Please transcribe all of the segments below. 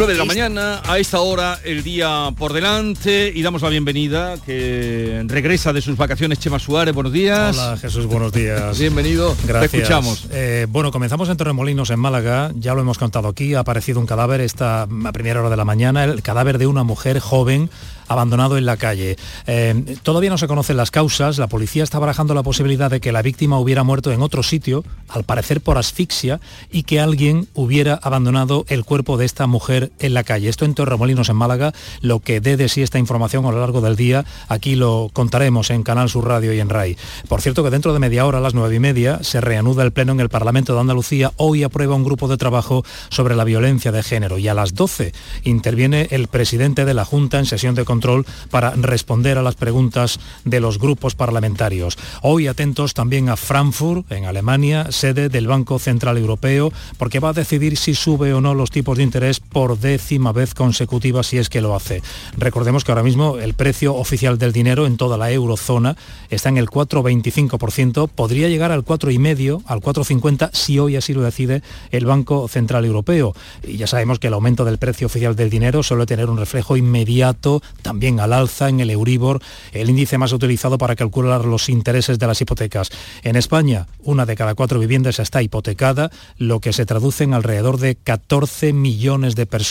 9 de la mañana, a esta hora el día por delante y damos la bienvenida que regresa de sus vacaciones Chema Suárez, buenos días. Hola Jesús, buenos días. Bienvenido, Gracias. te escuchamos. Eh, bueno, comenzamos en Torremolinos, en Málaga, ya lo hemos contado aquí, ha aparecido un cadáver esta a primera hora de la mañana, el cadáver de una mujer joven abandonado en la calle. Eh, todavía no se conocen las causas, la policía está barajando la posibilidad de que la víctima hubiera muerto en otro sitio, al parecer por asfixia, y que alguien hubiera abandonado el cuerpo de esta mujer en la calle. Esto en Torremolinos, en Málaga, lo que dé de sí esta información a lo largo del día, aquí lo contaremos en Canal Sur Radio y en RAI. Por cierto que dentro de media hora, a las nueve y media, se reanuda el pleno en el Parlamento de Andalucía. Hoy aprueba un grupo de trabajo sobre la violencia de género y a las 12 interviene el presidente de la Junta en sesión de control para responder a las preguntas de los grupos parlamentarios. Hoy atentos también a Frankfurt, en Alemania, sede del Banco Central Europeo, porque va a decidir si sube o no los tipos de interés por décima vez consecutiva si es que lo hace. Recordemos que ahora mismo el precio oficial del dinero en toda la eurozona está en el 4,25%, podría llegar al 4,5, al 4,50 si hoy así lo decide el Banco Central Europeo. Y ya sabemos que el aumento del precio oficial del dinero suele tener un reflejo inmediato también al alza en el Euribor, el índice más utilizado para calcular los intereses de las hipotecas. En España, una de cada cuatro viviendas está hipotecada, lo que se traduce en alrededor de 14 millones de personas.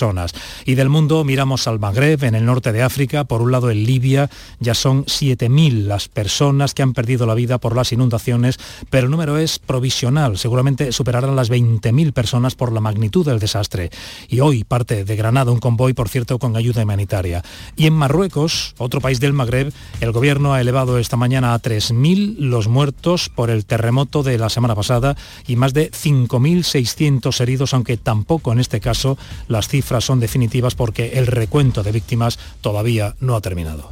Y del mundo miramos al Magreb, en el norte de África, por un lado en Libia, ya son 7.000 las personas que han perdido la vida por las inundaciones, pero el número es provisional, seguramente superarán las 20.000 personas por la magnitud del desastre. Y hoy parte de Granada un convoy, por cierto, con ayuda humanitaria. Y en Marruecos, otro país del Magreb, el gobierno ha elevado esta mañana a 3.000 los muertos por el terremoto de la semana pasada y más de 5.600 heridos, aunque tampoco en este caso las cifras son definitivas porque el recuento de víctimas todavía no ha terminado.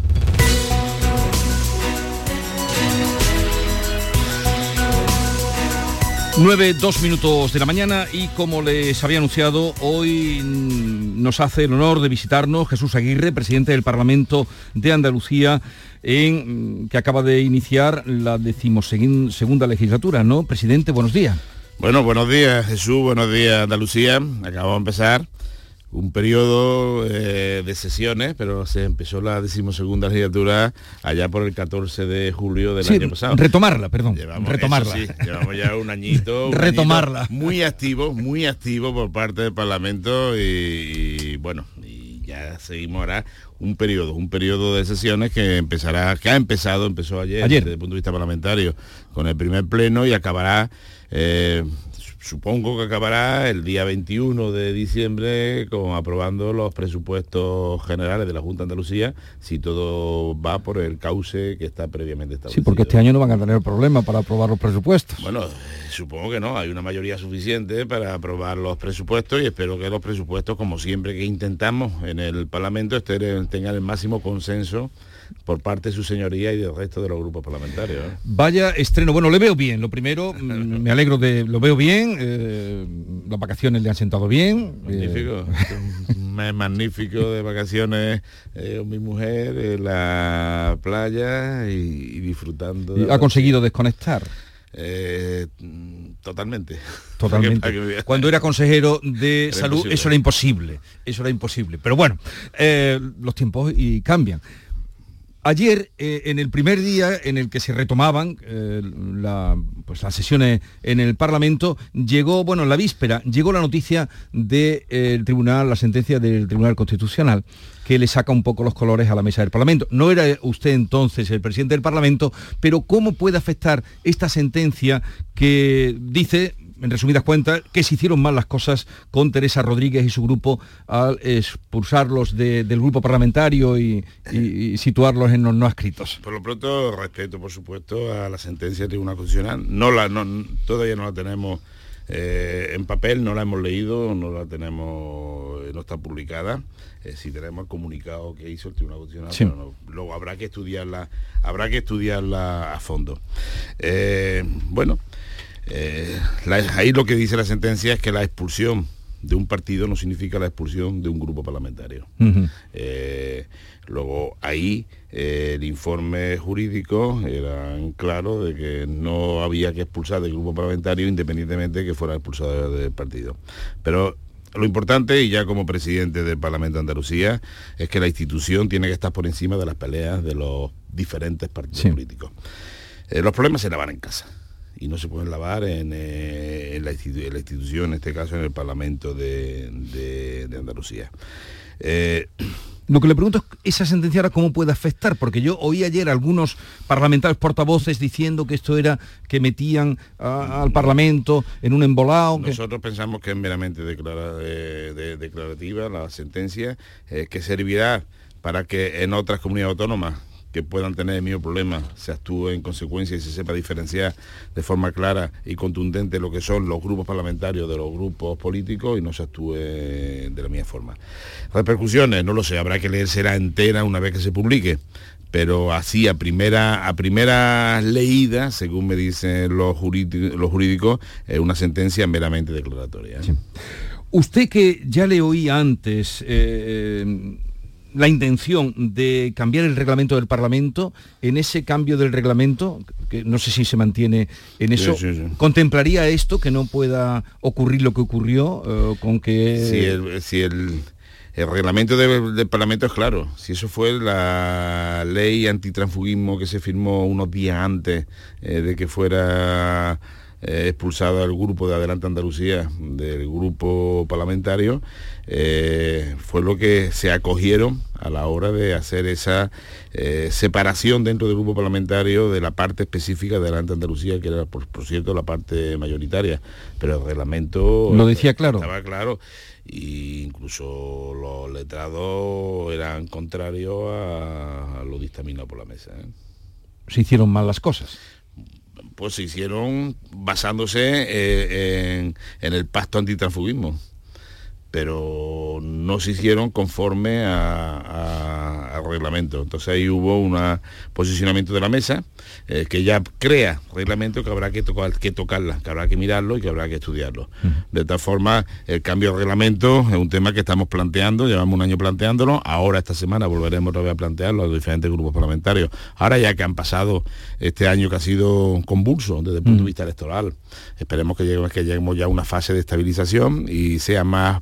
Nueve, dos minutos de la mañana y como les había anunciado, hoy nos hace el honor de visitarnos Jesús Aguirre, presidente del Parlamento de Andalucía, en, mm, que acaba de iniciar la decimosegunda legislatura, ¿no? Presidente, buenos días. Bueno, buenos días Jesús, buenos días Andalucía. Acabamos de empezar un periodo eh, de sesiones, pero se empezó la decimosegunda legislatura allá por el 14 de julio del Sí, año pasado. retomarla, perdón, Llevamos, retomarla. sí, llevamos ya un añito. un Retomarla. añito muy activo, muy activo por parte del Parlamento y, y, bueno, y ya seguimos ahora un periodo, un periodo de sesiones que empezará, que ha empezado, empezó ayer, Ayer. desde el punto de vista parlamentario, con el primer pleno y acabará eh, supongo que acabará el día 21 de diciembre con aprobando los presupuestos generales de la Junta de Andalucía si todo va por el cauce que está previamente Sí, establecido. porque este año no van a tener problema para aprobar los presupuestos. Bueno, eh, supongo que no, hay una mayoría suficiente para aprobar los presupuestos y espero que los presupuestos, como siempre que intentamos en el Parlamento, estén- tengan el máximo consenso por parte de su señoría y del resto de los grupos parlamentarios. ¿eh? Vaya estreno. Bueno, le veo bien. Lo primero, mm, me alegro de... Lo veo bien. eh, las vacaciones le han sentado bien. eh, Magnífico, un mes magnífico de vacaciones eh, con mi mujer en la playa y, y disfrutando. y ha conseguido desconectar. Eh, totalmente. Totalmente. Para para Cuando era consejero de Era salud, imposible. eso era imposible. Eso era imposible. Pero bueno, eh, los tiempos y cambian. Ayer, eh, en el primer día en el que se retomaban eh, pues, las sesiones en el Parlamento, llegó, bueno, en la víspera, llegó la noticia del tribunal, la sentencia del Tribunal Constitucional, que le saca un poco los colores a la mesa del Parlamento. No era usted entonces el presidente del Parlamento, pero ¿cómo puede afectar esta sentencia que dice en resumidas cuentas, que se hicieron mal las cosas con Teresa Rodríguez y su grupo al expulsarlos de- del grupo parlamentario y, y- y situarlos en los no escritos. Por lo pronto, respeto, por supuesto, a la sentencia del Tribunal Constitucional. No la, no, todavía no la tenemos eh, en papel, no la hemos leído, no la tenemos, eh, no está publicada. Eh, sí tenemos el comunicado que hizo el Tribunal Constitucional, Sí. pero no- luego habrá que estudiarla, habrá que estudiarla a fondo. Eh, bueno, eh, la- ahí lo que dice la sentencia es que la expulsión de un partido no significa la expulsión de un grupo parlamentario. Eh, luego ahí eh, el informe jurídico era claro de que no había que expulsar del grupo parlamentario independientemente de que fuera expulsado del partido. Pero lo importante, y ya como presidente del Parlamento de Andalucía, es que la institución tiene que estar por encima de las peleas de los diferentes partidos políticos. Eh, los problemas se lavan en casa y no se pueden lavar en, eh, la, institución, en este caso en el Parlamento de, Andalucía. Eh, lo que le pregunto es esa sentencia ahora cómo puede afectar, porque yo oí ayer algunos parlamentarios portavoces diciendo que esto era que metían al Parlamento en un embolado. Nosotros pensamos que es meramente declarativa la sentencia, eh, que servirá para que en otras comunidades autónomas que puedan tener el mismo problema se actúe en consecuencia y se sepa diferenciar de forma clara y contundente lo que son los grupos parlamentarios de los grupos políticos y no se actúe de la misma forma. Repercusiones, no lo sé, habrá que leérsela entera una vez que se publique pero así a primera a primera leída, según me dicen los, jurídicos, es una sentencia meramente declaratoria. Usted que ya le oí antes eh, la intención de cambiar el reglamento del Parlamento, en ese cambio del reglamento, que no sé si se mantiene en eso, ¿contemplaría esto que no pueda ocurrir lo que ocurrió eh, con que... Si el, reglamento del, Parlamento es claro. Si eso fue la ley antitransfugismo que se firmó unos días antes eh, de que fuera eh, expulsado al grupo de Adelante Andalucía, del grupo parlamentario, eh, fue lo que se acogieron a la hora de hacer esa eh, separación dentro del grupo parlamentario de la parte específica de Adelante Andalucía, que era, por, cierto, la parte mayoritaria. Pero el reglamento... Lo decía claro. Estaba claro. E incluso los letrados eran contrarios a, lo dictaminado por la mesa. Se hicieron mal las cosas pues se hicieron basándose eh, en, el pacto antitransfugismo pero no se hicieron conforme al reglamento. Entonces ahí hubo un posicionamiento de la mesa eh, que ya crea reglamento que habrá que, tocar, que tocarla, que habrá que mirarlo y que habrá que estudiarlo. De tal forma, el cambio de reglamento es un tema que estamos planteando, llevamos un año planteándolo, ahora esta semana volveremos otra vez a plantearlo a los diferentes grupos parlamentarios. Ahora ya que han pasado este año que ha sido convulso desde el punto de vista electoral, esperemos que lleguemos, que lleguemos ya a una fase de estabilización y sea más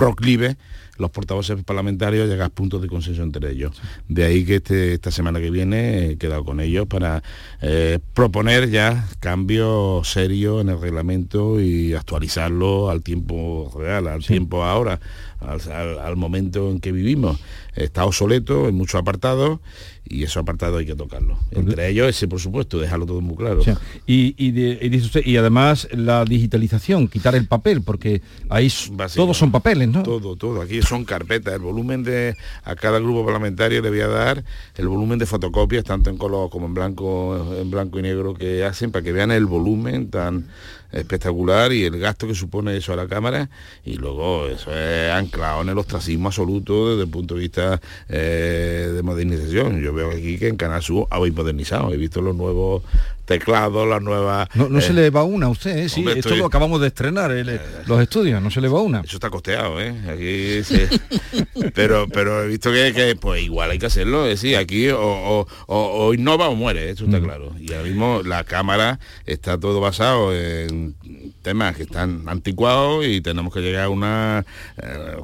proclive los portavoces parlamentarios llegar a puntos de consenso entre ellos. De ahí que este, esta semana que viene he quedado con ellos para eh, proponer ya cambios serios en el reglamento y actualizarlo al tiempo real, al tiempo ahora, al, momento en que vivimos. Está obsoleto en muchos apartados y esos apartados hay que tocarlo. Entre ellos ese, por supuesto, dejarlo todo muy claro. y, y, además la digitalización, quitar el papel, porque ahí todos son papeles, Todo, todo. Aquí son carpetas. El volumen de a cada grupo parlamentario le voy a dar el volumen de fotocopias, tanto en color como en blanco, en blanco y negro que hacen, para que vean el volumen tan espectacular y el gasto que supone eso a la Cámara y luego eso es anclado en el ostracismo absoluto desde el punto de vista eh, de modernización. Yo veo aquí que en Canal Sur habéis modernizado, he visto los nuevos teclados, las nuevas... No, se eh, le va una a usted, ¿eh? sí, esto lo acabamos de estrenar, eh, los estudios, no se le va una. Eso está costeado, ¿eh? Aquí pero, pero he visto que, pues igual hay que hacerlo, es decir, aquí o, o, innova o muere, eso está mm. claro. Y ahora mismo la cámara está todo basado en temas que están anticuados y tenemos que llegar a una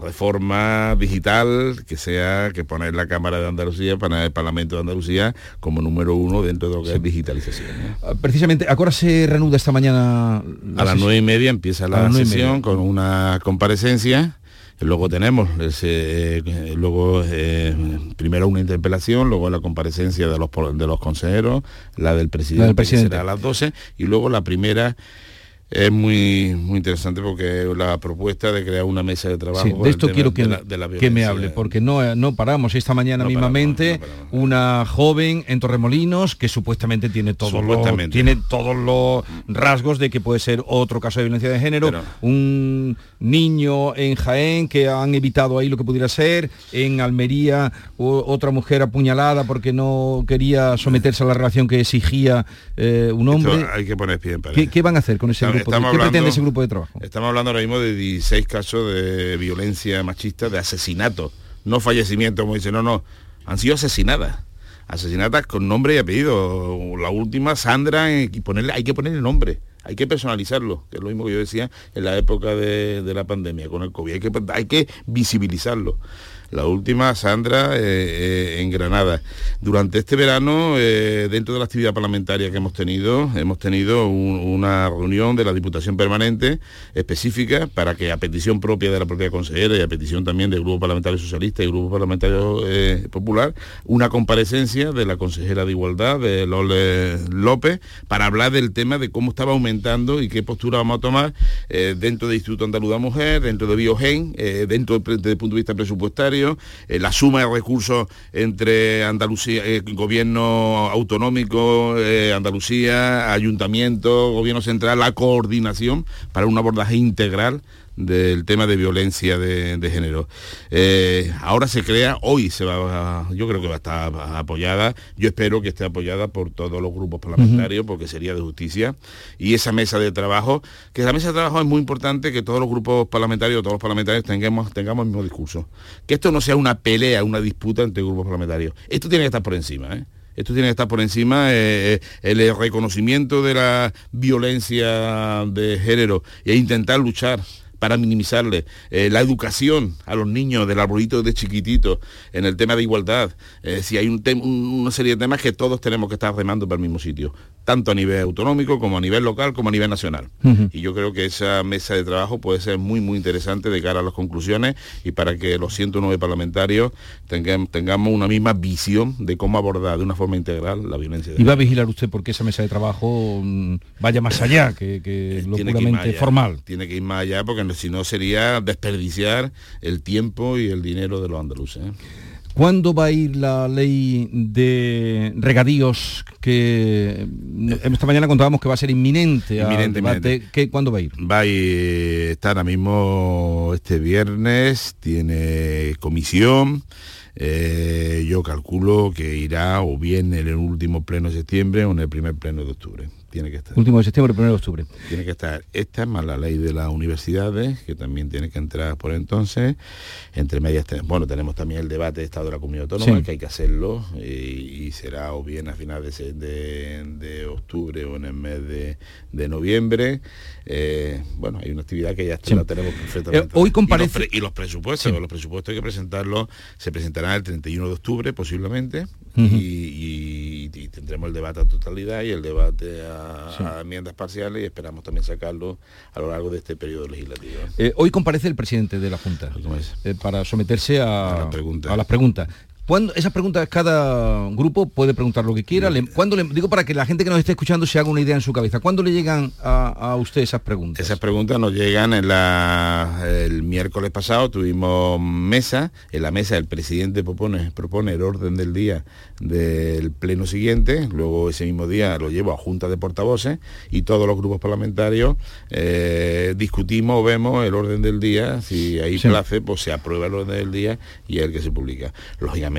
reforma digital que sea que poner la Cámara de Andalucía, para el Parlamento de Andalucía como número uno dentro de lo que es digitalización. Precisamente, ¿a qué hora se reanuda esta mañana? A las nueve y media empieza la sesión con una comparecencia. Luego tenemos, eh, luego eh, primero una interpelación, luego la comparecencia de los, de los consejeros, la del presidente, la del presidente. a las 12, y luego la primera es muy, muy interesante porque la propuesta de crear una mesa de trabajo... de esto quiero que, que, me hable, porque no, no paramos. Esta mañana mismamente una joven en Torremolinos que supuestamente tiene todos, los, tiene todos los rasgos de que puede ser otro caso de violencia de género, un niño en Jaén que han evitado ahí lo que pudiera ser, en Almería otra mujer apuñalada porque no quería someterse a la relación que exigía eh, un hombre. hay que poner pie ¿Qué, ¿Qué, van a hacer con ese estamos ¿Qué pretende ese grupo de trabajo? Estamos hablando ahora mismo de 16 casos de violencia machista, de asesinato, no fallecimiento, como dice, no, no, han sido asesinadas. Asesinadas con nombre y apellido. La última, Sandra, y ponerle, hay que ponerle nombre hay que personalizarlo, que es lo mismo que yo decía en la época de, la pandemia con el COVID, hay que, hay que visibilizarlo la última, Sandra, eh, eh, en Granada. Durante este verano, eh, dentro de la actividad parlamentaria que hemos tenido, hemos tenido una reunión de la Diputación Permanente específica para que a petición propia de la propia consejera y a petición también del Grupo Parlamentario Socialista y Grupo Parlamentario Popular, una comparecencia de la consejera de Igualdad, de Lole López, para hablar del tema de cómo estaba aumentando y qué postura vamos a tomar dentro del Instituto Andaluz de Mujer, dentro de Biogen, dentro desde el punto de vista presupuestario, eh, la suma de recursos entre Andalucía, eh, gobierno autonómico, eh, Andalucía, ayuntamiento, gobierno central, la coordinación para un abordaje integral del tema de violencia de, género. Eh, ahora se crea, hoy se va, yo creo que va a estar apoyada, yo espero que esté apoyada por todos los grupos parlamentarios, porque sería de justicia, y esa mesa de trabajo, que la mesa de trabajo es muy importante que todos los grupos parlamentarios, todos los parlamentarios tengamos, tengamos el mismo discurso. Que esto no sea una pelea, una disputa entre grupos parlamentarios. Esto tiene que estar por encima, ¿eh? esto tiene que estar por encima eh, el reconocimiento de la violencia de género e intentar luchar para minimizarle. Eh, la educación a los niños del arbolito de chiquitito en el tema de igualdad. Eh, si hay un una serie de temas que todos tenemos que estar remando para el mismo sitio, tanto a nivel autonómico como a nivel local como a nivel nacional. Y yo creo que esa mesa de trabajo puede ser muy, muy interesante de cara a las conclusiones y para que los 109 parlamentarios tengamos una misma visión de cómo abordar de una forma integral la violencia. ¿Y va a vigilar usted porque esa mesa de trabajo mm, vaya más allá que, que lo puramente formal? Tiene que ir más allá porque si no sería desperdiciar el tiempo y el dinero de los andaluces. ¿eh? ¿Cuándo va a ir la ley de regadíos que esta mañana contábamos que va a ser inminente? inminente, ¿Cuándo va a ir? Va a ir, está ahora mismo este viernes, tiene comisión. Eh, yo calculo que irá o bien en el último pleno de septiembre o en el primer pleno de octubre tiene que estar. Último de septiembre, primero de octubre. Tiene que estar esta más la ley de las universidades, que también tiene que entrar por entonces. Entre medias, bueno, tenemos también el debate de Estado de la Comunidad Autónoma, que hay que hacerlo, y, será o bien a finales de, octubre o en el mes de, noviembre. Eh, bueno, hay una actividad que ya la tenemos perfectamente. Eh, hoy comparece... Y los, presupuestos, los presupuestos hay que presentarlos, se presentarán el 31 de octubre posiblemente, y, tendremos el debate a totalidad y el debate a, enmiendas parciales y esperamos también sacarlo a lo largo de este periodo legislativo. Eh, hoy comparece el presidente de la Junta para someterse a, a las preguntas, cada grupo puede preguntar lo que quiera. Le, le, digo para que la gente que nos esté escuchando se haga una idea en su cabeza. ¿Cuándo le llegan a, usted esas preguntas? Esas preguntas nos llegan en la, el miércoles pasado, tuvimos mesa. En la mesa el presidente propone, propone el orden del día del pleno siguiente. Luego ese mismo día lo llevo a junta de portavoces y todos los grupos parlamentarios eh, discutimos, vemos el orden del día. Si hay place, pues se aprueba el orden del día y es el que se publica. Lógicamente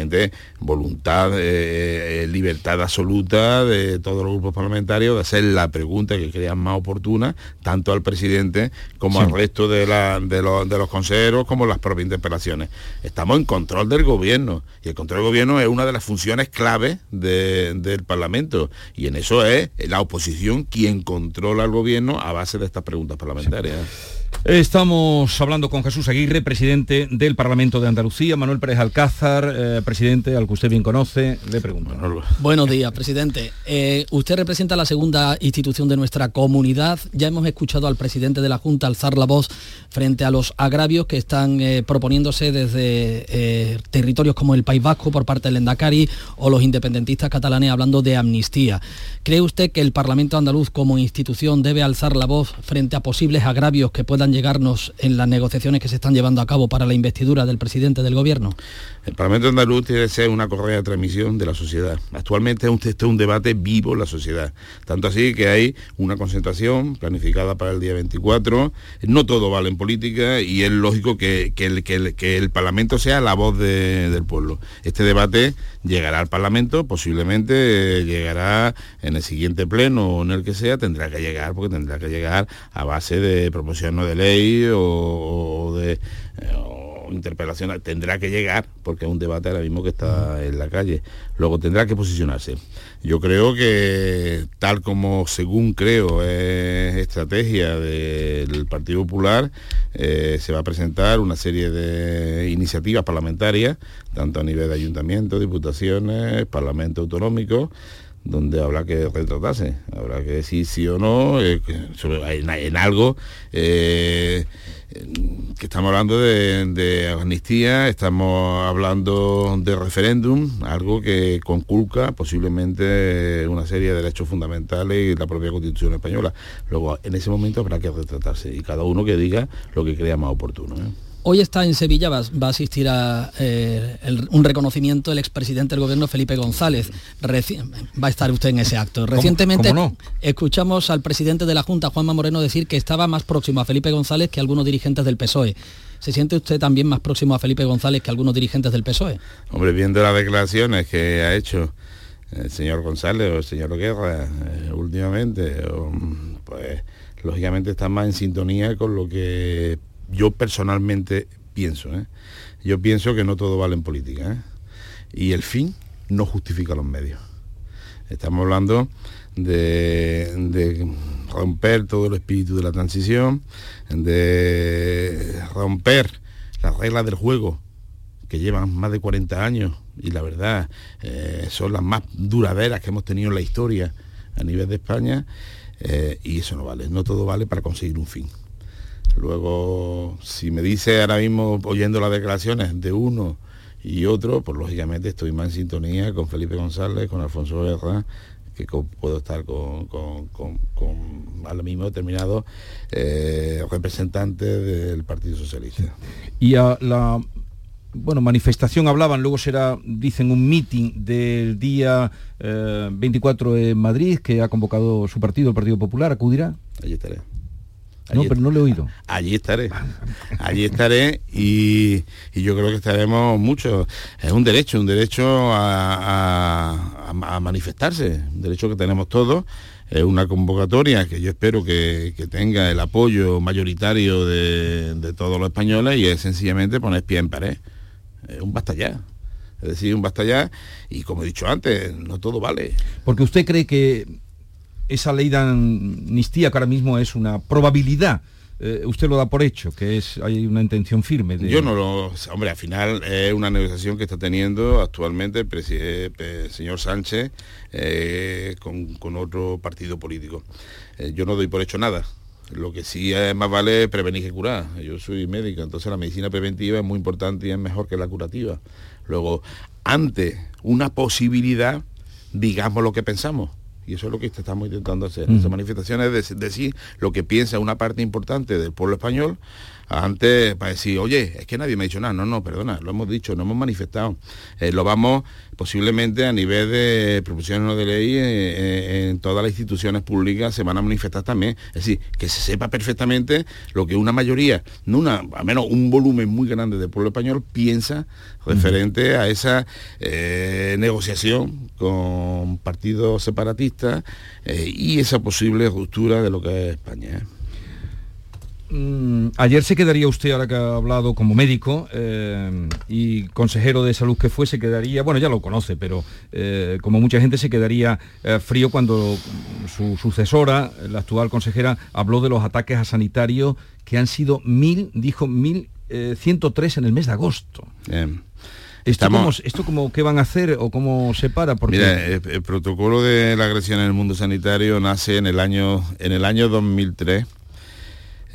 voluntad, eh, eh, libertad absoluta de todos los grupos parlamentarios de hacer la pregunta que crean más oportuna, tanto al presidente como al resto de, los, consejeros, como las propias interpelaciones. Estamos en control del gobierno y el control del gobierno es una de las funciones clave del Parlamento y en eso es la oposición quien controla al gobierno a base de estas preguntas parlamentarias. Estamos hablando con Jesús Aguirre, presidente del Parlamento de Andalucía, Manuel Pérez Alcázar, eh, presidente al que usted bien conoce. Le pregunto. Buenos días, presidente. Eh, usted representa la segunda institución de nuestra comunidad. Ya hemos escuchado al presidente de la Junta alzar la voz frente a los agravios que están eh, proponiéndose desde territorios como el País Vasco por parte del Endacari o los independentistas catalanes hablando de amnistía. ¿Cree usted que el Parlamento andaluz como institución debe alzar la voz frente a posibles agravios que puedan llegarnos en las negociaciones que se están llevando a cabo para la investidura del presidente del gobierno? El Parlamento andaluz tiene que ser una correa de transmisión de la sociedad. Actualmente es un, debate vivo la sociedad. Tanto así que hay una concentración planificada para el día 24. No todo vale en política y es lógico que, el, que el, Parlamento sea la voz del pueblo. Este debate llegará al Parlamento, posiblemente llegará en el siguiente pleno o en el que sea, tendrá que llegar, porque tendrá que llegar a base de promoción de ley o, de... interpelación tendrá que llegar, porque es un debate ahora mismo que está en la calle. Luego tendrá que posicionarse. Yo creo que tal como según creo es estrategia del Partido Popular, eh, se va a presentar una serie de iniciativas parlamentarias, tanto a nivel de ayuntamientos, diputaciones, parlamento autonómico, donde habrá que retratarse, habrá que decir sí o no eh, en, algo eh, que estamos hablando de, amnistía, estamos hablando de referéndum, algo que conculca posiblemente una serie de derechos fundamentales y la propia Constitución española. Luego, en ese momento habrá que retratarse y cada uno que diga lo que crea más oportuno. ¿eh? Hoy está en Sevilla, va, a asistir a eh, un reconocimiento del expresidente del gobierno Felipe González. va a estar usted en ese acto. Recientemente escuchamos al presidente de la Junta, Juanma Moreno, decir que estaba más próximo a Felipe González que algunos dirigentes del PSOE. ¿Se siente usted también más próximo a Felipe González que algunos dirigentes del PSOE? Hombre, viendo las declaraciones que ha hecho el señor González o el señor Guerra eh, últimamente, pues lógicamente está más en sintonía con lo que yo personalmente pienso, ¿eh? yo pienso que no todo vale en política. ¿eh? Y el fin no justifica los medios. Estamos hablando de, romper todo el espíritu de la transición, de romper las reglas del juego que llevan más de 40 años y la verdad eh, son las más duraderas que hemos tenido en la historia a nivel de España y eso no vale, no todo vale para conseguir un fin. Luego, si me dice ahora mismo, oyendo las declaraciones de uno y otro, pues lógicamente estoy más en sintonía con Felipe González, con Alfonso Guerra, que puedo estar con, con, al mismo determinado eh, representante del Partido Socialista. Y a la bueno, manifestación hablaban, luego será, dicen, un meeting del día 24 eh, en Madrid que ha convocado su partido, el Partido Popular, ¿acudirá? Allí estaré no, pero no lo he oído. Allí estaré, allí estaré y, yo creo que estaremos mucho. Es un derecho, un derecho a, manifestarse, un derecho que tenemos todos. Es una convocatoria que yo espero que, tenga el apoyo mayoritario de, todos los españoles y es sencillamente poner pie en pared. Es un basta ya. Es decir, un basta ya y como he dicho antes, no todo vale. Porque usted cree que esa ley de amnistía que ahora mismo es una probabilidad. Eh, usted lo da por hecho, que es hay una intención firme. Yo no lo... Hombre, al final es una negociación que está teniendo actualmente el, eh, señor Sánchez eh, con, otro partido político. yo no doy por hecho nada. Lo que sí es más vale prevenir que curar. Yo soy médico, entonces la medicina preventiva es muy importante y es mejor que la curativa. Luego, ante una posibilidad, digamos lo que pensamos y eso es lo que estamos intentando hacer. Esa manifestación es decir lo que piensa una parte importante del pueblo español antes para decir, oye, es que nadie me ha dicho nada. No, no, perdona, lo hemos dicho, no hemos manifestado. Eh, lo vamos posiblemente a nivel de proposiciones de ley eh, eh, en todas las instituciones públicas se van a manifestar también. Es decir, que se sepa perfectamente lo que una mayoría, no una, al menos un volumen muy grande del pueblo español piensa referente a esa negociación con partidos separatistas y esa posible ruptura de lo que es España. Mm, ayer se quedaría usted, ahora que ha hablado como médico eh, y consejero de salud que fue, se quedaría, bueno, ya lo conoce, pero eh, como mucha gente se quedaría eh, frío cuando su sucesora, la actual consejera, habló de los ataques a sanitarios que han sido mil, dijo mil ciento tres en el mes de agosto. ¿Esto, cómo, ¿Esto como qué van a hacer o cómo se para? Porque... Mira, el, protocolo de la agresión en el mundo sanitario nace en el año, en el año 2003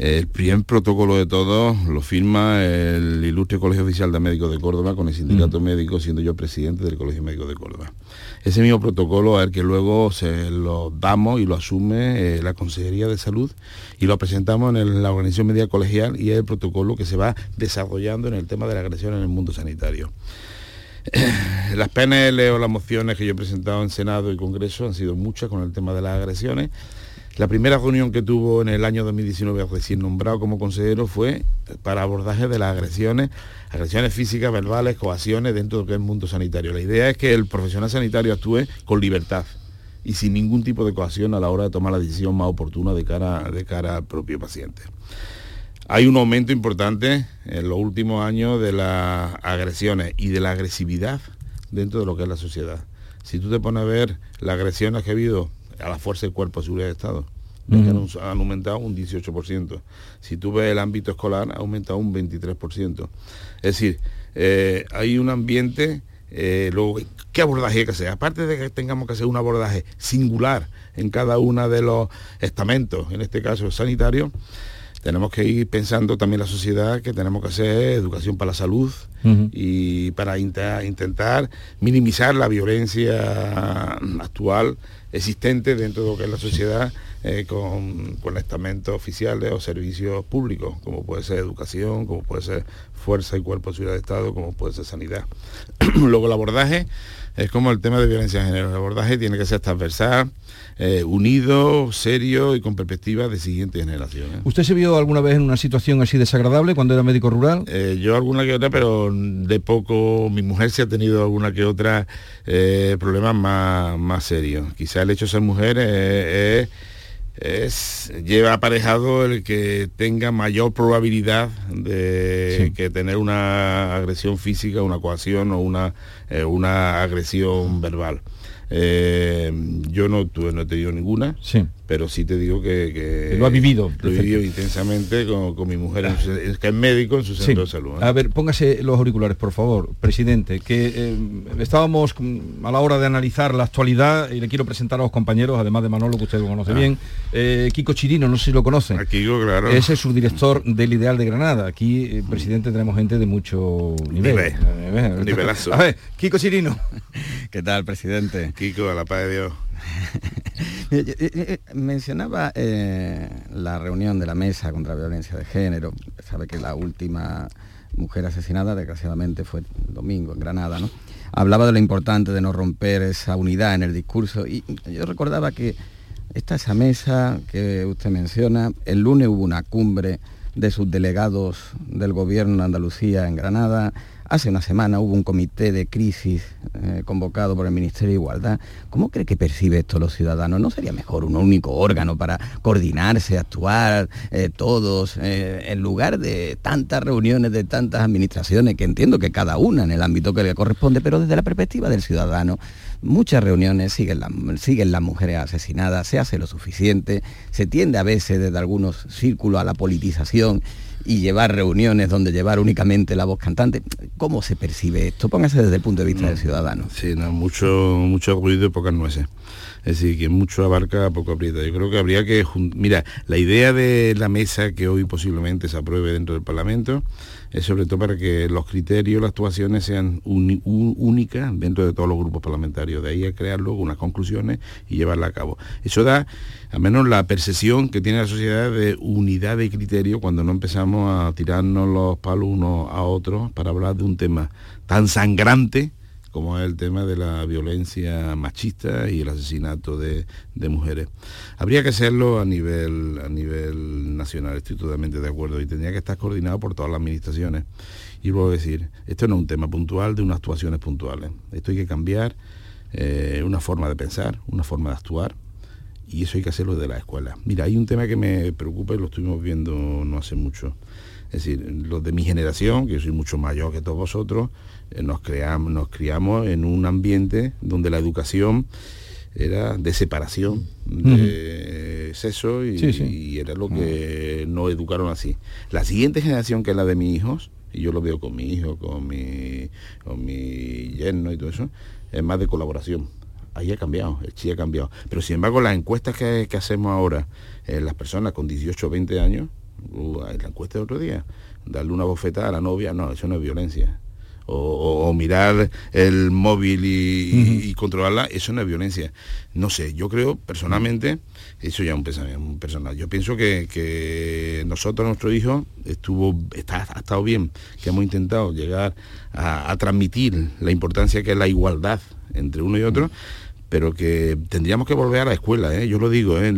el primer protocolo de todos lo firma el ilustre Colegio Oficial de Médicos de Córdoba con el sindicato mm. médico, siendo yo presidente del Colegio Médico de Córdoba. Ese mismo protocolo es el que luego se lo damos y lo asume eh, la Consejería de Salud y lo presentamos en la Organización Médica Colegial y es el protocolo que se va desarrollando en el tema de la agresión en el mundo sanitario. Las PNL o las mociones que yo he presentado en Senado y Congreso han sido muchas con el tema de las agresiones la primera reunión que tuvo en el año 2019 recién nombrado como consejero fue para abordaje de las agresiones, agresiones físicas, verbales, coacciones dentro de lo que es el mundo sanitario. La idea es que el profesional sanitario actúe con libertad y sin ningún tipo de coacción a la hora de tomar la decisión más oportuna de cara, de cara al propio paciente. hay un aumento importante en los últimos años de las agresiones y de la agresividad dentro de lo que es la sociedad. Si tú te pones a ver las agresiones que ha habido a la Fuerza de Cuerpo de Seguridad de Estado, han, aumentado un 18%. Si tú ves el ámbito escolar, ha aumentado un 23%. Es decir, eh, hay un ambiente, eh, ¿qué abordaje hay que hacer? Aparte de que tengamos que hacer un abordaje singular en cada uno de los estamentos, en este caso sanitario, tenemos que ir pensando también la sociedad que tenemos que hacer educación para la salud y para intentar minimizar la violencia actual existente dentro de lo que es la sociedad eh, con, con estamentos oficiales o servicios públicos, como puede ser educación, como puede ser fuerza y cuerpo de seguridad de Estado, como puede ser sanidad. Luego el abordaje es como el tema de violencia de género. El abordaje tiene que ser transversal, eh, unido, serio y con perspectiva de siguiente generación. ¿Usted se vio alguna vez en una situación así desagradable cuando era médico rural? Eh, yo alguna que otra, pero de poco, mi mujer sí ha tenido alguna que otra eh, problemas más, más serios. Quizá el hecho de ser mujer es es, lleva aparejado el que tenga mayor probabilidad de que tener una agresión física, una coacción o una, eh, una agresión verbal. Eh, yo no, tuve, no he tenido ninguna, sí pero sí te digo que, lo ha vivido lo he vivido intensamente con, mi mujer que es médico en su centro de salud ¿eh? a ver póngase los auriculares por favor presidente que eh, estábamos a la hora de analizar la actualidad y le quiero presentar a los compañeros además de Manolo que usted lo conoce ah. bien eh, Kiko Chirino no sé si lo conocen. Aquí claro. Ese es su director del Ideal de Granada. Aquí presidente tenemos gente de mucho nivel, nivelazo. a ver Kiko Chirino. Qué tal presidente Kiko a la paz de Dios Mencionaba eh, la reunión de la mesa contra la violencia de género. Sabe que la última mujer asesinada, desgraciadamente, fue el domingo en Granada, ¿no? Hablaba de lo importante de no romper esa unidad en el discurso y yo recordaba que esta esa mesa que usted menciona, el lunes hubo una cumbre de subdelegados del gobierno de Andalucía en Granada, Hace una semana hubo un comité de crisis eh, convocado por el Ministerio de Igualdad. ¿Cómo cree que percibe esto los ciudadanos? ¿No sería mejor un único órgano para coordinarse, actuar eh, todos, eh, en lugar de tantas reuniones de tantas administraciones, que entiendo que cada una en el ámbito que le corresponde, pero desde la perspectiva del ciudadano? muchas reuniones, siguen, siguen las mujeres asesinadas, se hace lo suficiente, se tiende a veces desde algunos círculos a la politización y llevar reuniones donde llevar únicamente la voz cantante. ¿Cómo se percibe esto? Póngase desde el punto de vista del ciudadano. Sí, no, mucho, mucho ruido y pocas nueces. Es decir, que mucho abarca, poco aprieta. Yo creo que habría que... Mira, la idea de la mesa que hoy posiblemente se apruebe dentro del Parlamento es sobre todo para que los criterios, las actuaciones sean únicas dentro de todos los grupos parlamentarios. De ahí a crear luego unas conclusiones y llevarla a cabo. Eso da, al menos, la percepción que tiene la sociedad de unidad de criterio cuando no empezamos a tirarnos los palos unos a otros para hablar de un tema tan sangrante como es el tema de la violencia machista y el asesinato de, mujeres. Habría que hacerlo a nivel, a nivel nacional, estoy totalmente de acuerdo, y tendría que estar coordinado por todas las administraciones. Y luego decir, esto no es un tema puntual de unas actuaciones puntuales, esto hay que cambiar eh, una forma de pensar, una forma de actuar, y eso hay que hacerlo desde la escuela. Mira, hay un tema que me preocupa y lo estuvimos viendo no hace mucho. Es decir, los de mi generación, que yo soy mucho mayor que todos vosotros, nos, creamos, nos criamos en un ambiente donde la educación era de separación de sexo y, era lo que nos educaron así. La siguiente generación, que es la de mis hijos, y yo lo veo con mi hijo, con mi, con mi yerno y todo eso, es más de colaboración. Ahí ha cambiado, el chi ha cambiado. Pero sin embargo, las encuestas que, hacemos ahora, eh, las personas con 18 o 20 años, uh, la encuesta de otro día, darle una bofetada a la novia, no, eso no es violencia o, mirar el móvil y, controlarla, eso no es violencia. No sé, yo creo personalmente, eso ya es un pensamiento personal, yo pienso que, nosotros, nuestro hijo, estuvo, está, ha estado bien, que hemos intentado llegar a, transmitir la importancia que es la igualdad entre uno y otro, pero que tendríamos que volver a la escuela, ¿eh? yo lo digo, ¿eh?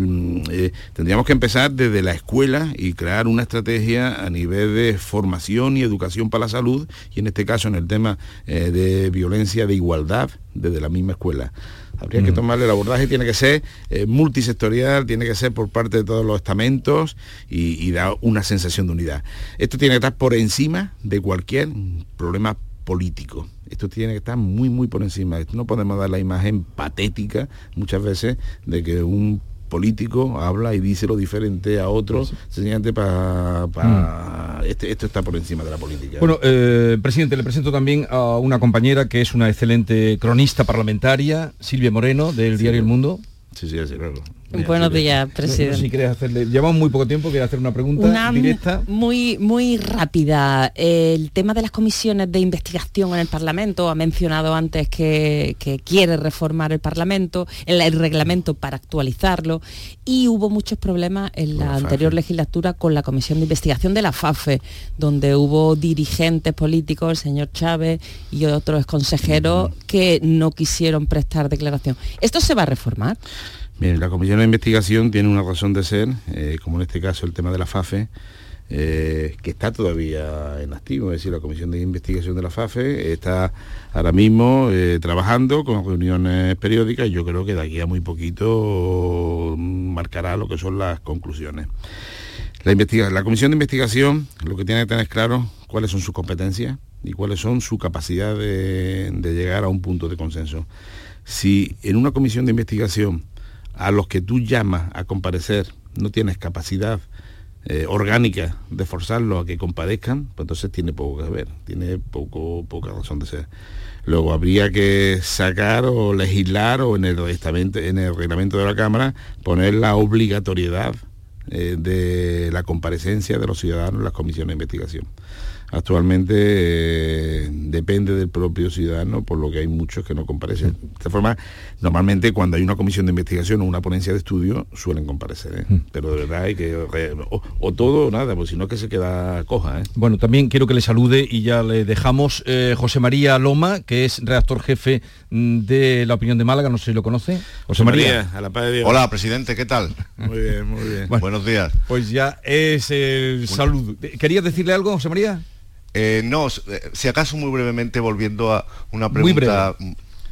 Eh, tendríamos que empezar desde la escuela y crear una estrategia a nivel de formación y educación para la salud, y en este caso en el tema de violencia de igualdad desde la misma escuela. Habría que mm. tomarle el abordaje, tiene que ser multisectorial, tiene que ser por parte de todos los estamentos y, y dar una sensación de unidad. Esto tiene que estar por encima de cualquier problema político. Esto tiene que estar muy, muy por encima. no podemos dar la imagen patética muchas veces de que un político habla y dice lo diferente a otros, sencillamente para... Mm. Este, esto está por encima de la política. Bueno, eh, presidente, le presento también a una compañera que es una excelente cronista parlamentaria, Silvia Moreno, del diario El Mundo. Sí, sí, sí, claro. Buenos días, presidente. si quieres hacerle, llevamos muy poco tiempo, quiero hacer una pregunta directa. Muy, muy rápida. El tema de las comisiones de investigación en el Parlamento, ha mencionado antes que, quiere reformar el Parlamento, el, reglamento para actualizarlo, y hubo muchos problemas en la, anterior legislatura con la comisión de investigación de la FAFE, donde hubo dirigentes políticos, el señor Chávez y otros consejeros, que no quisieron prestar declaración. ¿Esto se va a reformar? Bien, la Comisión de Investigación tiene una razón de ser, eh, como en este caso el tema de la FAFE, eh, que está todavía en activo, es decir, la Comisión de Investigación de la FAFE está ahora mismo eh, trabajando con reuniones periódicas y yo creo que de aquí a muy poquito marcará lo que son las conclusiones. La Comisión de Investigación lo que tiene que tener claro cuáles son sus competencias y cuáles son su capacidad de llegar a un punto de consenso. Si en una comisión de investigación a los que tú llamas a comparecer no tienes capacidad eh, orgánica de forzarlos a que comparezcan, pues entonces tiene poco que ver, tiene poco, poca razón de ser. Luego habría que sacar o legislar o en el, en el reglamento de la Cámara poner la obligatoriedad eh, de la comparecencia de los ciudadanos en las comisiones de investigación actualmente eh, depende del propio ciudadano, por lo que hay muchos que no comparecen. De esta forma, normalmente cuando hay una comisión de investigación o una ponencia de estudio, suelen comparecer, ¿eh? mm. pero de verdad hay que... O, todo o nada, porque si no que se queda coja. ¿eh? Bueno, también quiero que le salude y ya le dejamos José María Loma, que es redactor jefe mm, de La Opinión de Málaga, no sé si lo conoce. José María, a la paz de Dios. Hola, presidente, ¿qué tal? Muy bien, muy bien. Buenos días. Pues ya es el saludo. ¿Querías decirle algo, José María? Eh, no, eh, si acaso muy brevemente volviendo a una pregunta,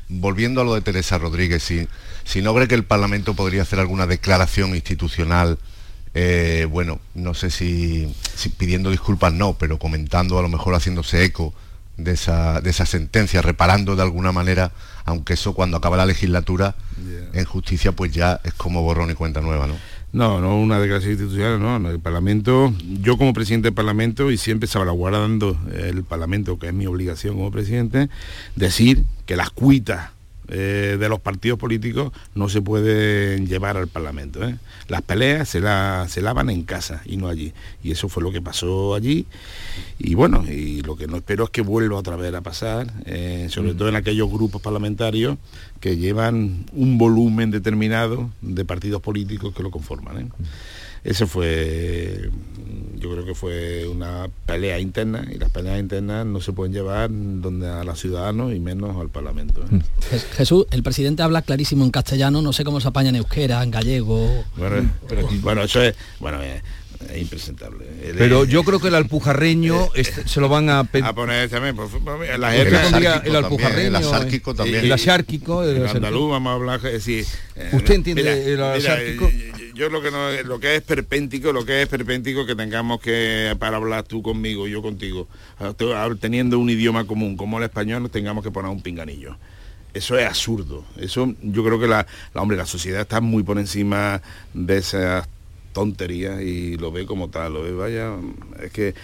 volviendo a lo de Teresa Rodríguez, si, si no cree que el Parlamento podría hacer alguna declaración institucional, eh, bueno, no sé si, pidiendo disculpas no, pero comentando a lo mejor haciéndose eco de esa, de esa sentencia, reparando de alguna manera, aunque eso cuando acaba la legislatura en justicia pues ya es como borrón y cuenta nueva, ¿no? No, no una declaración institucional, no, no, el Parlamento, yo como presidente del Parlamento y siempre salvaguardando el Parlamento, que es mi obligación como presidente, decir que las cuitas eh, de los partidos políticos no se pueden llevar al Parlamento. ¿eh? Las peleas se, se lavan en casa y no allí. Y eso fue lo que pasó allí. Y bueno, y lo que no espero es que vuelva otra vez a pasar, eh, sobre mm. todo en aquellos grupos parlamentarios que llevan un volumen determinado de partidos políticos que lo conforman. Mm. Eso fue, yo creo que fue una pelea interna y las peleas internas no se pueden llevar donde a los ciudadanos y menos al Parlamento. ¿eh? Mm. Jesús, el presidente habla clarísimo en castellano, no sé cómo se apaña en euskera, en gallego. Bueno, eso es, bueno, eh, es impresentable. Pero yo creo que el alpujarreño eh, se lo van a, a poner también, por, la el, el alpujarreño, el asárquico también. El asárquico, el, andaluz, vamos a hablar, sí, ¿Usted entiende el asárquico? Yo lo que no lo que es perpéntico, lo que es perpéntico que tengamos que para hablar tú conmigo, yo contigo, teniendo un idioma común como el español, tengamos que poner un pinganillo. Eso es absurdo. Eso yo creo que la, hombre, la sociedad está muy por encima de esas tontería y lo ve como tal, lo ve, vaya, es que...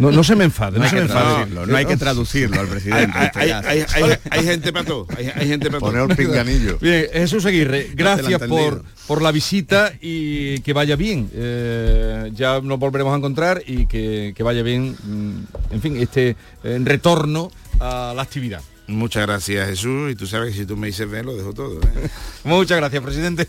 No, se me enfade, no, se me enfade. No, hay que traducirlo al presidente. Hay, gente para todo, hay, gente para Poner un pinganillo. Bien, Jesús Aguirre, gracias por, por la visita y que vaya bien. Eh, ya nos volveremos a encontrar y que, vaya bien, mm, en fin, este en retorno a la actividad. Muchas gracias Jesús y tú sabes que si tú me dices ven lo dejo todo. ¿eh? Muchas gracias presidente.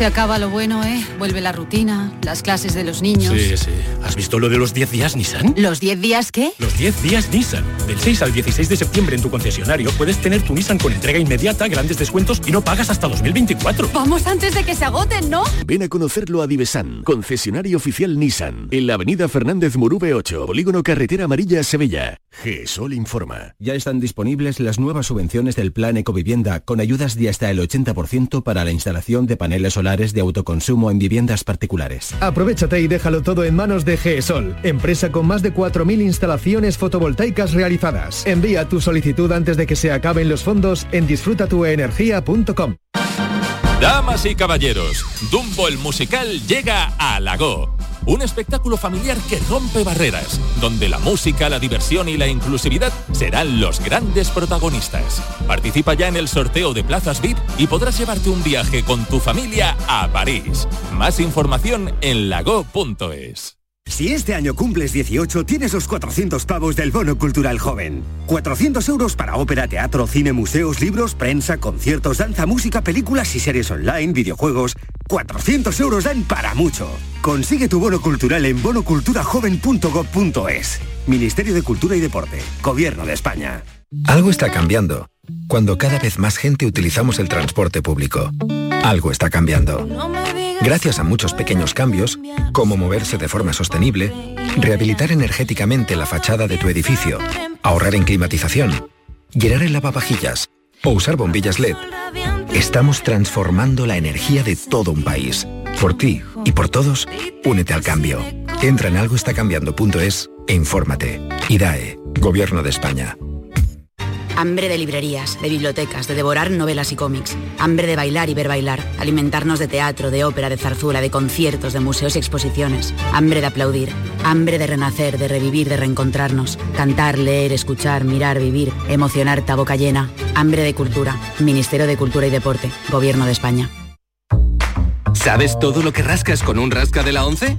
se acaba lo bueno, ¿eh? Vuelve la rutina, las clases de los niños. Sí, sí. ¿Has visto lo de los 10 días Nissan? ¿Los 10 días qué? Los 10 días Nissan. Del 6 al 16 de septiembre en tu concesionario puedes tener tu Nissan con entrega inmediata, grandes descuentos y no pagas hasta 2024. Vamos antes de que se agoten, ¿no? Ven a conocerlo a Divesan, concesionario oficial Nissan, en la avenida Fernández Murube 8, Polígono Carretera Amarilla, Sevilla. GESOL informa. Ya están disponibles las nuevas subvenciones del Plan Ecovivienda con ayudas de hasta el 80% para la instalación de paneles solares de autoconsumo en viviendas particulares. Aprovechate y déjalo todo en manos de GESOL, empresa con más de 4.000 instalaciones fotovoltaicas realizadas. Envía tu solicitud antes de que se acaben los fondos en disfrutatuenergia.com. Damas y caballeros, Dumbo el musical llega a Lago. Un espectáculo familiar que rompe barreras, donde la música, la diversión y la inclusividad serán los grandes protagonistas. Participa ya en el sorteo de plazas VIP y podrás llevarte un viaje con tu familia a París. Más información en lago.es. Si este año cumples 18, tienes los 400 pavos del Bono Cultural Joven. 400 euros para ópera, teatro, cine, museos, libros, prensa, conciertos, danza, música, películas y series online, videojuegos. 400 euros dan para mucho. Consigue tu bono cultural en bonoculturajoven.gov.es. Ministerio de Cultura y Deporte. Gobierno de España. Algo está cambiando. Cuando cada vez más gente utilizamos el transporte público. Algo está cambiando. Gracias a muchos pequeños cambios, como moverse de forma sostenible, rehabilitar energéticamente la fachada de tu edificio, ahorrar en climatización, llenar el lavavajillas o usar bombillas LED, estamos transformando la energía de todo un país. Por ti y por todos, únete al cambio. Entra en algoestacambiando.es e infórmate. IDAE, Gobierno de España. Hambre de librerías, de bibliotecas, de devorar novelas y cómics. Hambre de bailar y ver bailar. Alimentarnos de teatro, de ópera, de zarzuela, de conciertos, de museos y exposiciones. Hambre de aplaudir. Hambre de renacer, de revivir, de reencontrarnos. Cantar, leer, escuchar, mirar, vivir. Emocionar, boca llena. Hambre de cultura. Ministerio de Cultura y Deporte. Gobierno de España. ¿Sabes todo lo que rascas con un rasca de la 11?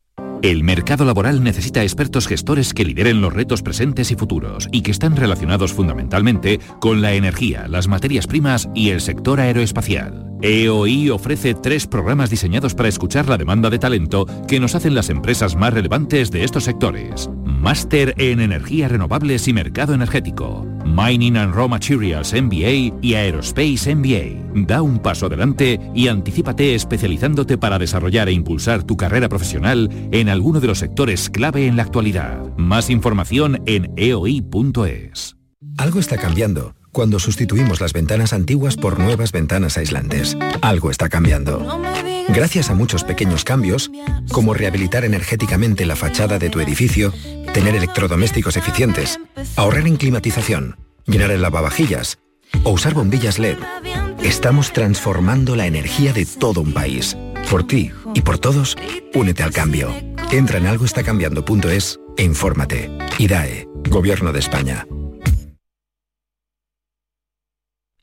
El mercado laboral necesita expertos gestores que lideren los retos presentes y futuros y que están relacionados fundamentalmente con la energía, las materias primas y el sector aeroespacial. EOI ofrece tres programas diseñados para escuchar la demanda de talento que nos hacen las empresas más relevantes de estos sectores. Máster en Energías Renovables y Mercado Energético, Mining and Raw Materials MBA y Aerospace MBA. Da un paso adelante y anticípate especializándote para desarrollar e impulsar tu carrera profesional en alguno de los sectores clave en la actualidad. Más información en eoi.es. Algo está cambiando cuando sustituimos las ventanas antiguas por nuevas ventanas aislantes. Algo está cambiando. Gracias a muchos pequeños cambios, como rehabilitar energéticamente la fachada de tu edificio, tener electrodomésticos eficientes, ahorrar en climatización, llenar el lavavajillas o usar bombillas LED, estamos transformando la energía de todo un país. Por ti y por todos, únete al cambio. Entra en algoestacambiando.es e infórmate. IDAE, Gobierno de España.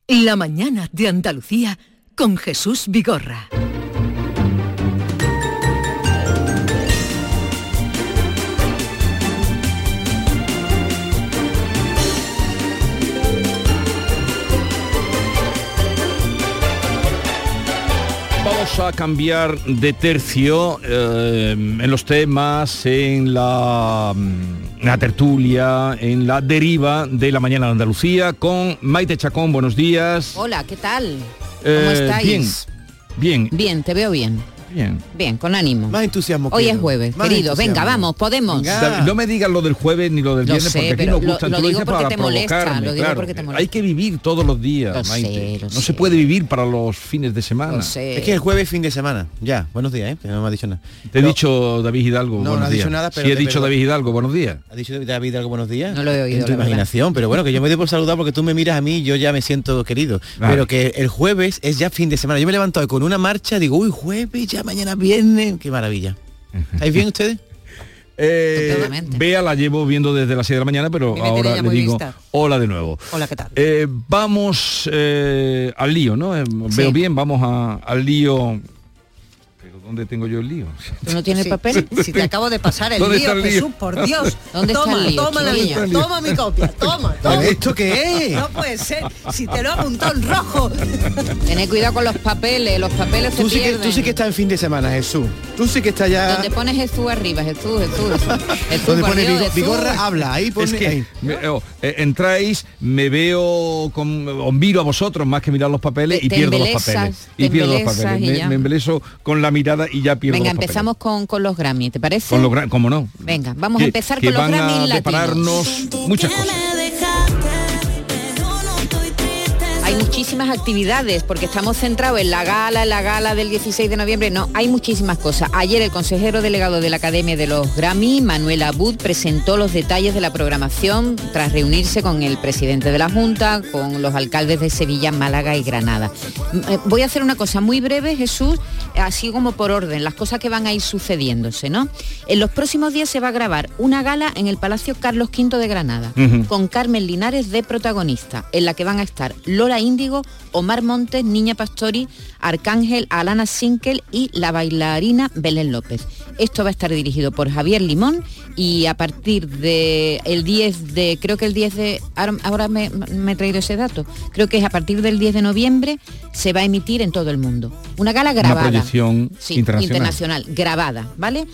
La mañana de Andalucía con Jesús Vigorra. Vamos a cambiar de tercio eh, en los temas, en la, mm, en la tertulia, en la deriva de la mañana de Andalucía con Maite Chacón. Buenos días. Hola, ¿qué tal? ¿Cómo Eh, estáis? Bien, bien, Bien, te veo bien. Bien. Bien, con ánimo. Más entusiasmo. Hoy quiero. es jueves, Más querido. Venga, vamos, podemos. Venga. No me digas lo del jueves ni lo del Lo viernes sé, porque aquí pero nos lo- gusta. lo tú digo dices porque para te molesta, provocarme, lo digo claro. porque te molesta. Hay que vivir todos los días, Lo sé, Maite. lo no se puede vivir para los fines de semana. Lo sé. Es que el jueves es fin de semana. Ya, buenos días, ¿eh? Que no me ha dicho nada. Te he No, dicho David Hidalgo, No, no buenos ha dicho días. nada, pero Sí he te dicho perdono. David Hidalgo, buenos días. ¿Ha dicho David algo buenos días? No lo he oído, En tu la verdad. imaginación, pero bueno, que yo me doy por saludar porque tú me miras a mí y yo ya me siento querido. Pero que el jueves es ya fin de semana. Yo me levanto hoy con una marcha, digo, uy, jueves, ya mañana viernes. Qué maravilla. ¿Estáis bien ustedes? Eh. Bea la llevo viendo desde las 6 de la mañana, pero Viene ahora le digo vista. hola de nuevo. Hola, ¿qué tal? Eh, vamos eh, al lío, ¿no? Eh, Veo bien, vamos a- al lío. ¿Dónde tengo yo el lío? ¿Tú no tienes Sí, papel? Si te acabo de pasar el ¿Dónde lío, está el lío? Jesús, por Dios. ¿Dónde está toma, el lío, toma la mía, ¿Dónde está toma mi copia, toma, toma. ¿Esto qué es? No puede ser. Si te lo he apuntado en rojo. Tened cuidado con los papeles, los papeles se Tú sí, que, tú sí que estás en fin de semana, Jesús. Tú sí que estás ya... Donde pone Jesús arriba, Jesús, Jesús, Jesús. Jesús, Donde pone Dios, Vigo- Jesús. Vigorra, habla. Ahí pone... Es que ahí. me- oh, eh, entráis, me veo, con, os miro a vosotros más que mirar los papeles Te- y te pierdo los papeles. Y pierdo los papeles. me embeleso con la mirada y ya pierdo Venga, los empezamos con, con los Grammy, ¿te parece? Con los gran, como no. Venga, vamos a Que- empezar que con los Grammy a latinos. muchas cosas. Hay muchísimas actividades porque estamos centrados en la gala, en la gala del 16 de noviembre. No, hay muchísimas cosas. Ayer el consejero delegado de la Academia de los Grammy, Manuel Abud, presentó los detalles de la programación tras reunirse con el presidente de la Junta, con los alcaldes de Sevilla, Málaga y Granada. Mm, eh, Voy a hacer una cosa muy breve, Jesús, así como por orden, las cosas que van a ir sucediéndose, ¿no? En los próximos días se va a grabar una gala en el Palacio Carlos V de Granada, con Carmen Linares de protagonista, en la que van a estar Lola Índigo, Omar Montes, Niña Pastori, Arcángel, Alana Sinkel y la bailarina Belén López. Esto va a estar dirigido por Javier Limón y a partir de el 10 de, creo que el 10 de, ahora, ahora me, me he traído ese dato, creo que es a partir del 10 de noviembre se va a emitir en todo el mundo. Una gala grabada. Una proyección Sí, internacional. internacional, grabada, ¿vale?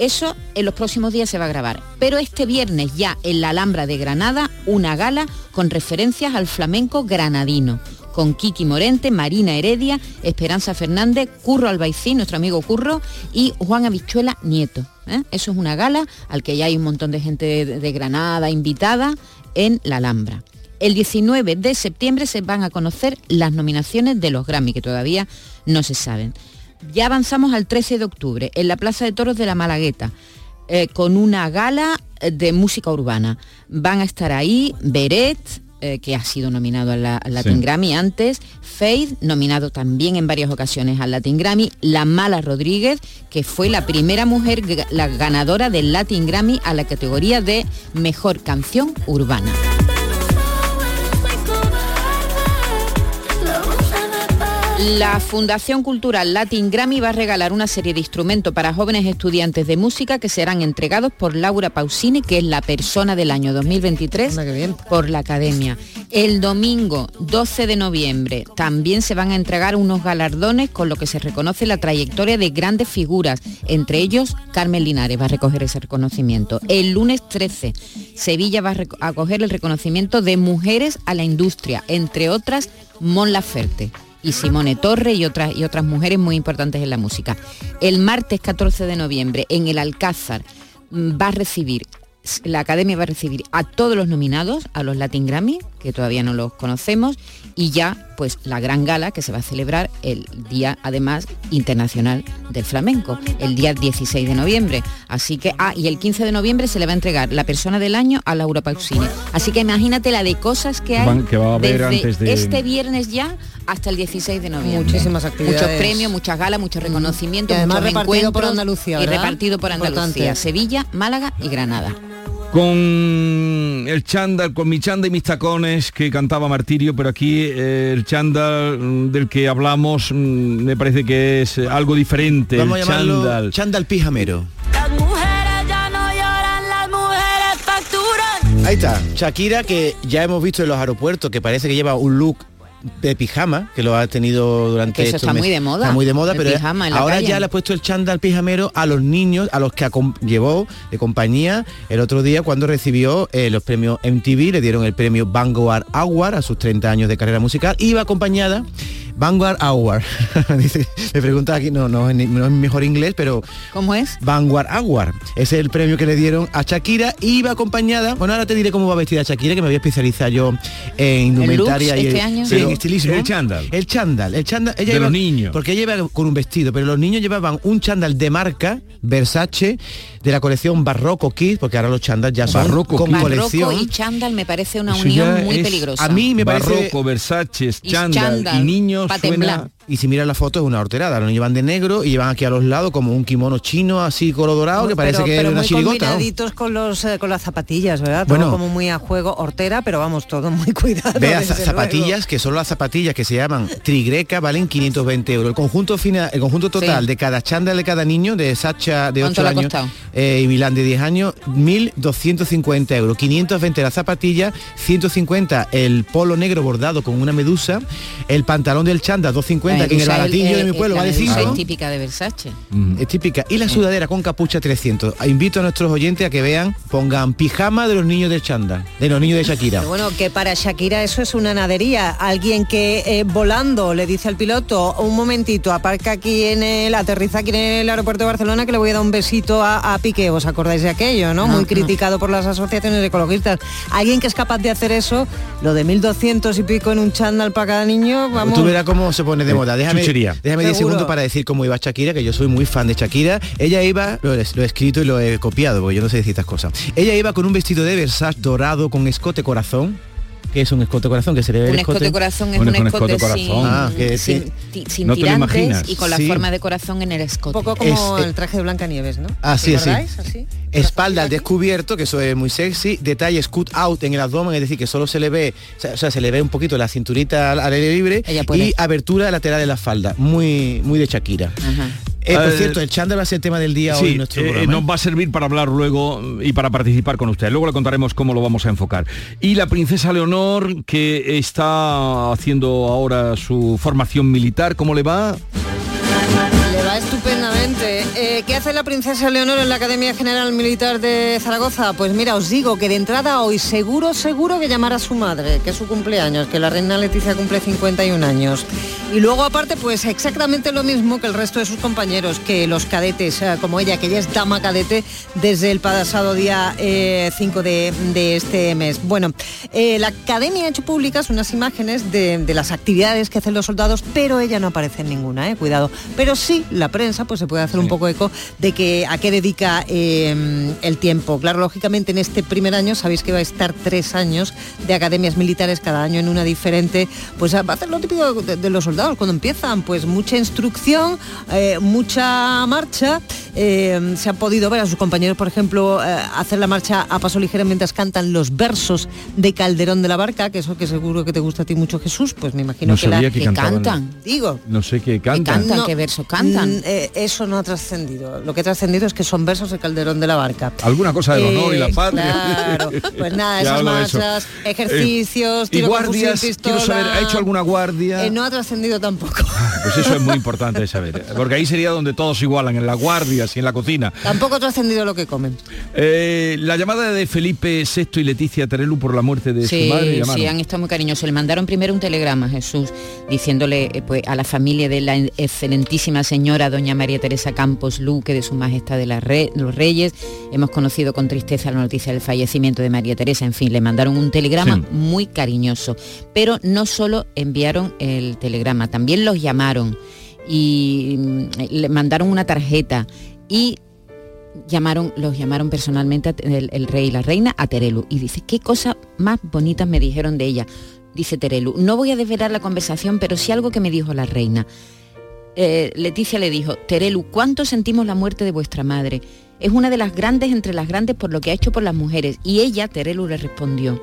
Eso en los próximos días se va a grabar. Pero este viernes ya en la Alhambra de Granada, una gala con referencias al flamenco granadino. Con Kiki Morente, Marina Heredia, Esperanza Fernández, Curro Albaicín, nuestro amigo Curro, y Juan Habichuela Nieto. ¿eh? Eso es una gala al que ya hay un montón de gente de, de Granada invitada en la Alhambra. El 19 de septiembre se van a conocer las nominaciones de los Grammy, que todavía no se saben. Ya avanzamos al 13 de octubre en la Plaza de Toros de la Malagueta eh, con una gala eh, de música urbana. Van a estar ahí Beret, eh, que ha sido nominado al, la- al Latin Sí. Grammy antes, Faith, nominado también en varias ocasiones al Latin Grammy, La Mala Rodríguez, que fue la primera mujer la ganadora del Latin Grammy a la categoría de Mejor Canción Urbana. La Fundación Cultural Latin Grammy va a regalar una serie de instrumentos para jóvenes estudiantes de música que serán entregados por Laura Pausini, que es la persona del año 2023 por la Academia. El domingo 12 de noviembre también se van a entregar unos galardones con lo que se reconoce la trayectoria de grandes figuras, entre ellos Carmen Linares va a recoger ese reconocimiento. El lunes 13 Sevilla va a a coger el reconocimiento de mujeres a la industria, entre otras Mon Laferte y Simone Torre y otras, y otras mujeres muy importantes en la música. El martes 14 de noviembre en el Alcázar mm, va a recibir, la Academia va a recibir a todos los nominados a los Latin Grammy, que todavía no los conocemos, y ya pues la gran gala que se va a celebrar el día además internacional del flamenco, el día 16 de noviembre. Así que, ah, y el 15 de noviembre se le va a entregar la persona del año a Laura Pausini. Así que imagínate la de cosas que hay Van- que va a haber desde antes de- este viernes ya hasta el 16 de noviembre. Muchísimas actividades. Muchos premios, muchas galas, muchos reconocimientos, Y además muchos repartido por Andalucía, y repartido por Andalucía, Importante. Sevilla, Málaga y Granada. Con el chándal, con mi chándal y mis tacones que cantaba Martirio, pero aquí eh, el chándal mm, del que hablamos mm, me parece que es eh, algo diferente. Vamos a el llamarlo chándal. chándal pijamero. Las mujeres ya no lloran, las mujeres facturan. Ahí está, Shakira que ya hemos visto en los aeropuertos que parece que lleva un look de pijama que lo ha tenido durante Que eso estos está muy de moda, está muy de moda el pero pijama ahora calle. ya le ha puesto el chándal pijamero a los niños a los que llevó de compañía el otro día cuando recibió eh, los premios MTV le dieron el premio Vanguard Award a sus 30 años de carrera musical. Iba acompañada Vanguard Award Dice- me pregunta aquí no no no es mi mejor inglés pero ¿Cómo es? Vanguard Award. Ese es el premio que le dieron a Shakira. Iba acompañada, bueno, ahora te diré cómo va vestida Shakira, que me voy a especializar yo en indumentaria looks y este año? sí, en estilismo. el chándal. El chándal. El chándal. Ella De iba- los niños. Porque ella iba con un vestido, pero los niños llevaban un chándal de marca, Versace, de la colección Barroco Kids, porque ahora los chándal ya son Barroco con Kids. colección. Barroco y chándal me parece una Eso unión muy es- peligrosa. A mí me parece... Barroco, Versace, chándal y, niños suena... temblar. Y si miras la foto es una horterada, niños llevan de negro y llevan aquí a los lados como un kimono chino así color dorado que parece pero, que pero es una muy chirigota. ¿no? con los eh, con las zapatillas, ¿verdad? Bueno. todo como muy a juego, hortera, pero vamos, todo muy cuidado. Vea, zapatillas, luego. que son las zapatillas que se llaman trigreca, valen 520 euros. El conjunto final, el conjunto total Sí. de cada chándal de cada niño, de Sacha de ¿Cuánto 8 le ha años costado? Eh, y Milán de 10 años, 1.250 euros. 520 la zapatilla, 150 el polo negro bordado con una medusa, el pantalón del chándal 250, que en el baratillo de mi pueblo vale medusa 5. es típica de Versace. Es típica. Y la sudadera con capucha 300. Invito a nuestros oyentes a que vean, pongan pijama de los niños del chándal, de los niños de Shakira. Bueno, que para Shakira eso es una nadería. Alguien que eh, volando le dice al piloto, un momentito, aparca aquí en el, aterriza aquí en el aeropuerto de Barcelona que le voy a dar un besito a, a Piqué. ¿Os acordáis de aquello, no? No, Muy no. criticado por las asociaciones ecologistas. Alguien que es capaz de hacer eso, lo de 1.200 y pico en un chándal para cada niño, vamos... Tú verás cómo se pone de moda. Déjame, chuchería. déjame 10 Seguro. segundos para decir cómo iba Shakira, que yo soy muy fan de Shakira. Ella iba, lo, he- lo he escrito y lo he copiado, porque yo no sé decir estas cosas. Ella iba con un vestido de Versace dorado con escote corazón. Que es un escote corazón? Que se le ve Un el escote corazón es un escote, sin, corazón. Ah, que sin, sí. ti- sin No te lo tirantes y con la Sí. forma de corazón en el escote. Un poco como Es- el traje de Blancanieves, ¿no? Así es. Así. Espalda al descubierto, que eso es muy sexy. Detalles cut out en el abdomen, es decir, que solo se le ve, o sea, se le ve un poquito la cinturita al, aire libre y abertura lateral de la falda, muy, muy de Shakira. Ajá. Eh, por Eh, cierto, el chándal va a ser tema del día hoy en nuestro eh, programa. nos va a servir para hablar luego y para participar con usted. Luego le contaremos cómo lo vamos a enfocar. Y la princesa Leonor, que está haciendo ahora su formación militar, ¿cómo le va? Le va estupendamente. Eh, ¿Qué hace la princesa Leonor en la Academia General Militar de Zaragoza? Pues mira, os digo que de entrada hoy seguro, seguro que llamará a su madre, que es su cumpleaños, que la reina Leticia cumple 51 años. Y luego aparte, pues exactamente lo mismo que el resto de sus compañeros, que los cadetes, eh, como ella, que ella es dama cadete desde el pasado día eh, 5 de, de este mes. Bueno, eh, la Academia ha hecho públicas unas imágenes de, de las actividades que hacen los soldados, pero ella no aparece en ninguna, eh, cuidado. Pero sí, la prensa pues se puede hacer un poco eco de que a qué dedica eh, el tiempo. Claro, lógicamente en este primer año sabéis que va a estar tres años de academias militares, cada año en una diferente, pues va a hacer lo típico de, de los soldados cuando empiezan, pues mucha instrucción, eh, mucha marcha. eh, se han podido ver a sus compañeros, por ejemplo, eh, hacer la marcha a paso ligero mientras cantan los versos de Calderón de la Barca, que eso que seguro que te gusta a ti mucho Jesús, pues me imagino No que, la- que que cantaban. cantan. Digo, No sé qué cantan. No, ¿Qué versos cantan? mm, eh, eso no ha trascendido. Lo que ha trascendido es que son versos de Calderón de la Barca. Alguna cosa del honor y la Eh, patria. Claro, pues nada, esas marchas, Eh, ejercicios, y tiro con guardias, fusil, quiero saber. ¿ha hecho alguna guardia? Eh, no ha trascendido tampoco. Pues eso es muy importante de saber, porque ahí sería donde todos igualan, en las guardias y en la cocina. Tampoco ha trascendido lo que comen. Eh, la llamada de Felipe VI y Leticia Terelu por la muerte de Sí, su madre sí, han estado muy cariñosos. Le mandaron primero un telegrama, Jesús, diciéndole eh, pues, a la familia de la excelentísima señora doña María Teresa Campos Luque, de su majestad de la Re- los Reyes. Hemos conocido con tristeza la noticia del fallecimiento de María Teresa. En fin, le mandaron un telegrama Sí. muy cariñoso. Pero no solo enviaron el telegrama, también los llamaron y mm, le mandaron una tarjeta y llamaron, los llamaron personalmente el, el rey y la reina a Terelu y dice, qué cosas más bonitas me dijeron de ella. Dice Terelu, no voy a desvelar la conversación, pero sí algo que me dijo la reina. Eh, Leticia le dijo, Terelu, ¿cuánto sentimos la muerte de vuestra madre? Es una de las grandes entre las grandes por lo que ha hecho por las mujeres. Y ella, Terelu, le respondió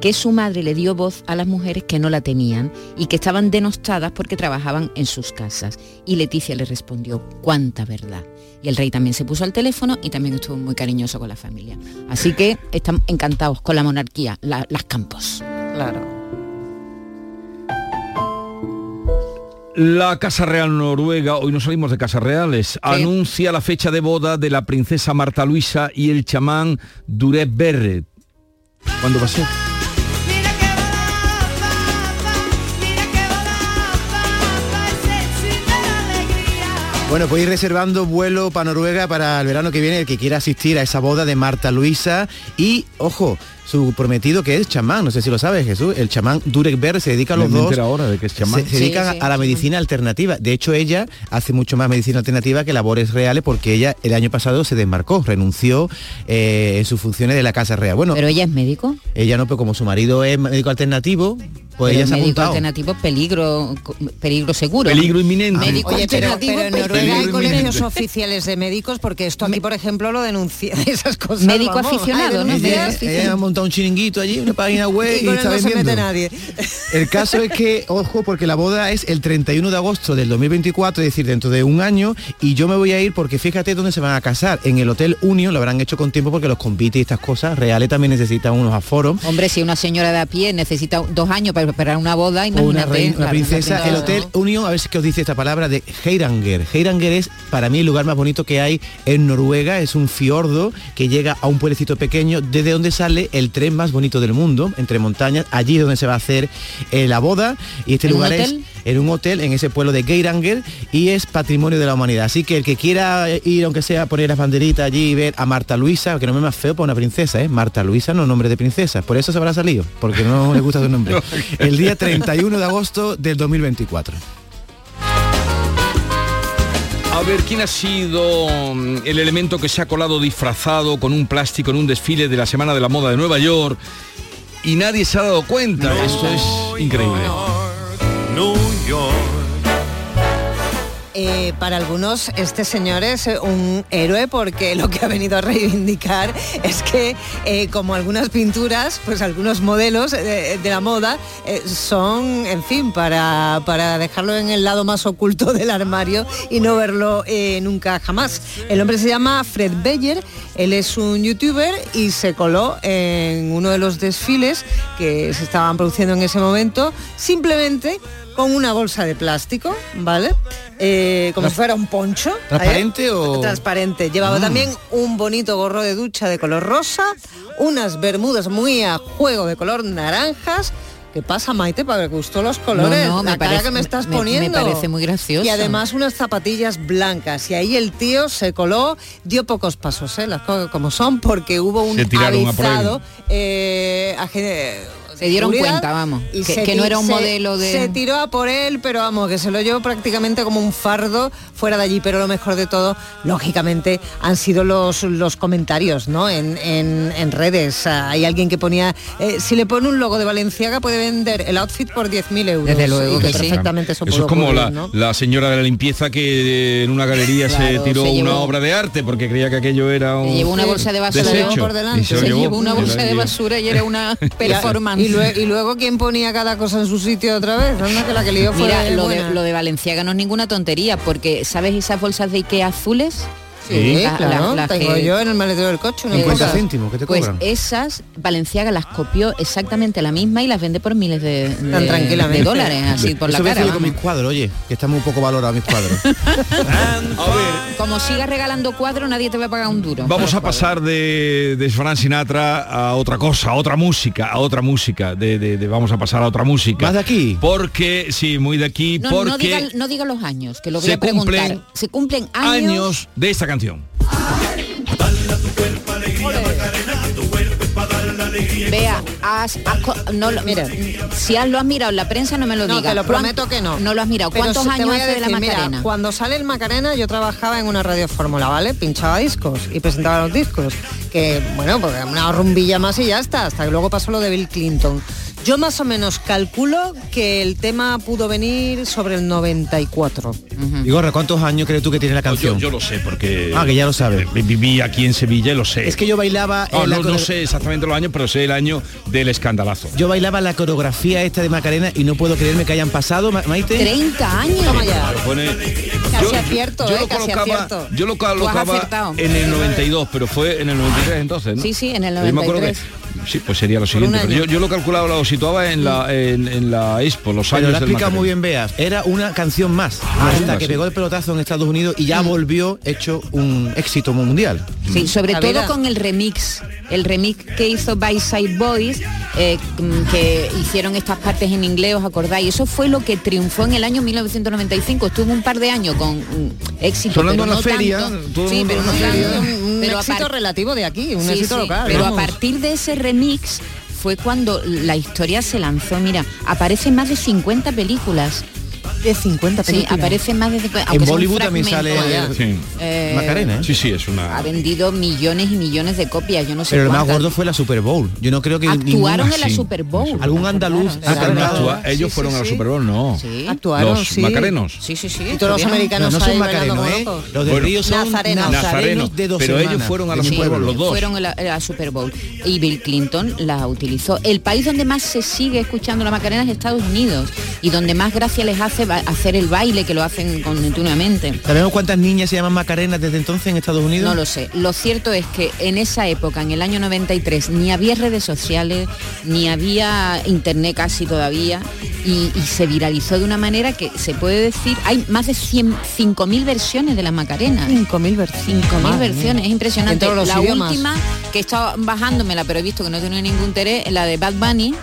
que su madre le dio voz a las mujeres que no la tenían y que estaban denostadas porque trabajaban en sus casas. Y Leticia le respondió, cuánta verdad. Y el rey también se puso al teléfono y también estuvo muy cariñoso con la familia. Así que están encantados con la monarquía, la- las campos. Claro. La Casa Real Noruega, hoy no salimos de Casas Reales, anuncia la fecha de boda de la princesa Marta Luisa y el chamán Duret Berre. ¿Cuándo va a ser? Bueno, podéis ir reservando vuelo para Noruega para el verano que viene, el que quiera asistir a esa boda de Marta Luisa. Y, ojo, su prometido que es chamán, no sé si lo sabes Jesús, el chamán Durek Ber se dedica a los dos. ahora de que es chamán. Se, se Sí, dedican sí, a la medicina alternativa. De hecho, ella hace mucho más medicina alternativa que labores reales porque ella el año pasado se desmarcó, renunció eh, en sus funciones de la Casa Real. Bueno, ¿Pero ella es médico? ella no, pero como su marido es médico alternativo, pues Pero ella el se ha médico apuntado. alternativo peligro peligro seguro. Peligro inminente. Médico Oye, pero, alternativo, pero en Noruega hay colegios oficiales de médicos porque esto aquí, por ejemplo, lo denuncia esas cosas. Médico vamos, aficionado, ¿no? denuncias. Ella, ella un chiringuito allí, una página web Y está no se vendiendo. mete nadie. El caso es que, ojo, porque la boda es el 31 de agosto del 2024, es decir, dentro de un año, y yo me voy a ir porque fíjate dónde se van a casar. En el Hotel Union lo habrán hecho con tiempo porque los convites y estas cosas reales también necesitan unos aforos. Hombre, si una señora de a pie necesita dos años para preparar una boda, imagínate. una, reina, una claro, princesa. una El Hotel Union, a ver si que os dice esta palabra de Heiranger. Heiranger es para mí el lugar más bonito que hay en Noruega. Es un fiordo que llega a un pueblecito pequeño desde donde sale el tren más bonito del mundo, entre montañas. Allí es donde se va a hacer eh, la boda. Y este ¿En un lugar es en un hotel en ese pueblo de Geiranger y es patrimonio de la humanidad. Así que el que quiera ir, aunque sea a poner las banderitas allí y ver a Marta Luisa, que no me más feo para una princesa, ¿eh? Marta Luisa no es nombre de princesa, por eso se habrá salido, porque no le gusta su nombre. El día 31 de agosto del 2024. A ver, ¿quién ha sido mm, el elemento que se ha colado disfrazado con un plástico en un desfile de la Semana de la Moda de Nueva York? Y nadie se ha dado cuenta. Esto es increíble. Eh, para algunos este señor es eh, un héroe porque lo que ha venido a reivindicar es que eh, como algunas pinturas, pues algunos modelos de la moda son, en fin, para, para dejarlo en el lado más oculto del armario y no verlo nunca jamás. El hombre se llama Fred Beyer, él es un youtuber y se coló en uno de los desfiles que se estaban produciendo en ese momento simplemente con una bolsa de plástico, ¿vale? Eh, como Trans- si fuera un poncho. ¿Transparente ¿eh? o...? Transparente. Llevaba Ah. también un bonito gorro de ducha de color rosa, unas bermudas muy a juego de color naranjas. ¿Qué pasa, Maite? Para que gustó los colores. No, no, me cara parece- que me estás me- me poniendo. parece muy gracioso. Y además unas zapatillas blancas. Y ahí el tío se coló, dio pocos pasos, ¿eh? las cosas como son, porque hubo un avisado eh, Se dieron cuenta, vamos, y que- se que no era un se- modelo de- Se tiró a por él, pero vamos, que se lo llevó prácticamente como un fardo fuera de allí. Pero lo mejor de todo, lógicamente, han sido los, los comentarios, ¿no? En, en- en redes. Hay alguien que ponía, eh, si le pone un logo de Valenciaga puede vender el outfit por 10.000 euros. Desde luego Y que sí. perfectamente eso, Eso pudo es como ocurrir, la, ¿no? la señora de la limpieza que en una galería se Claro, tiró se una llevó- obra de arte porque creía que aquello era un Se llevó una bolsa de basura por delante. se Se llevó. llevó una bolsa de basura y era una performance. Y, lue- y luego quién ponía cada cosa en su sitio otra vez, anda que la que lió Mira, lo de, lo de Valenciaga no es ninguna tontería, porque ¿sabes esas bolsas de Ikea azules? Sí, La- claro, la- la tengo que- yo en el maletero del coche. una 50 cosa. céntimos, ¿qué te Pues cobran? esas Valenciaga las copió exactamente la misma y las vende por miles de, de- Tan tranquilamente. de dólares, así por la Eso cara. con mis cuadros, oye, que están muy poco valorados mis cuadros. Como sigas regalando cuadros, nadie te va a pagar un duro. Vamos a pasar de, de Frank Sinatra a otra cosa, a otra música, a otra música. De, de- de- vamos a pasar a otra música. ¿Más de aquí? Porque, sí, muy de aquí, No, porque no, diga, no diga los años, que lo voy se a preguntar. cumplen Se cumplen años. años de esta canción. Vea, has, has co- no mira, si has, lo has mirado en la prensa no me lo No, digas. te lo ¿Cuán- prometo que no. No lo has mirado. Pero ¿Cuántos años de la mira, Macarena? cuando sale el Macarena yo trabajaba en una radio fórmula, ¿vale? Pinchaba discos y presentaba los discos. Que, bueno, pues una rumbilla más y ya está, hasta que luego pasó lo de Bill Clinton. Yo más o menos calculo que el tema pudo venir sobre el 94. Y Gorra, ¿cuántos años crees tú que tiene la canción? Yo, yo lo sé porque Ah, que ya lo sabes. eh, viví aquí en Sevilla y lo sé. Es que yo bailaba en la no, sé exactamente los años, pero sé el año del escandalazo. Yo bailaba la coreografía esta de Macarena y no puedo creerme que hayan pasado, Ma- Maite. 30 años. Pone- Casi acierto, yo eh, lo casi colocaba, acierto. yo lo colocaba acertado. en el 92, pero fue en el 93 entonces, ¿no? Sí, sí, en el Yo me acuerdo que- 93. Sí, pues sería lo siguiente. pero yo, yo lo calculaba, lo situaba en la, en, en la Expo, los Pero años lo ha del explicado Macarena. muy bien Bea. Era una canción más. hasta más, que sí. pegó el pelotazo en Estados Unidos y ya volvió hecho un éxito mundial. Sí, sobre La todo con el remix, el remix que hizo By Side Boys, eh, mm, que hicieron estas partes en inglés, ¿os acordáis? Eso fue lo que triunfó en el año 1995. Estuvo un par de años con mm, éxito. Sonando pero en la no feria, tanto. todo Sí, pero no la feria. tanto. Un, un Pero a éxito relativo de aquí, un Sí, éxito sí, local. Pero a partir de ese remix fue cuando la historia se lanzó. Mira, aparecen más de 50 películas. De 50 Sí, películas. aparecen más de 50. En Bollywood también sale Sí. Eh, Macarena, ¿eh? Sí, sí, es una... Ha vendido millones y millones de copias. Yo no sé Pero lo más gordo fue la Super Bowl. Yo no creo que Actuaron ningún- en la sí. Super Bowl. algún andaluz Ah, pero no ellos Sí, fueron sí, a la sí. Super Bowl, no. Sí. Actuaron, Los sí. macarenos. Sí, sí, sí. Y todos los estuvieron- No, americanos no son macarenos, ¿eh? Los de Bueno, Río son Nazarenos. nazarenos, de dos pero ellos fueron a de la Super Bowl, los dos. Fueron a la, Super Bowl y Bill Clinton la utilizó. El país donde más se sigue escuchando la Macarena es Estados Unidos y donde más gracia les hace hacer el baile que lo hacen continuamente. ¿Sabemos cuántas niñas se llaman Macarenas desde entonces en Estados Unidos? No lo sé. Lo cierto es que en esa época, en el año 93, ni había redes sociales, ni había internet casi todavía, y, y se viralizó de una manera que se puede decir, hay más de 100 5.000 versiones de la Macarena. 5.000 versiones. 5.000 Madre versiones, es impresionante. La idiomas. última, que he estado bajándomela, pero he visto que no tiene ningún interés, la de Bad Bunny,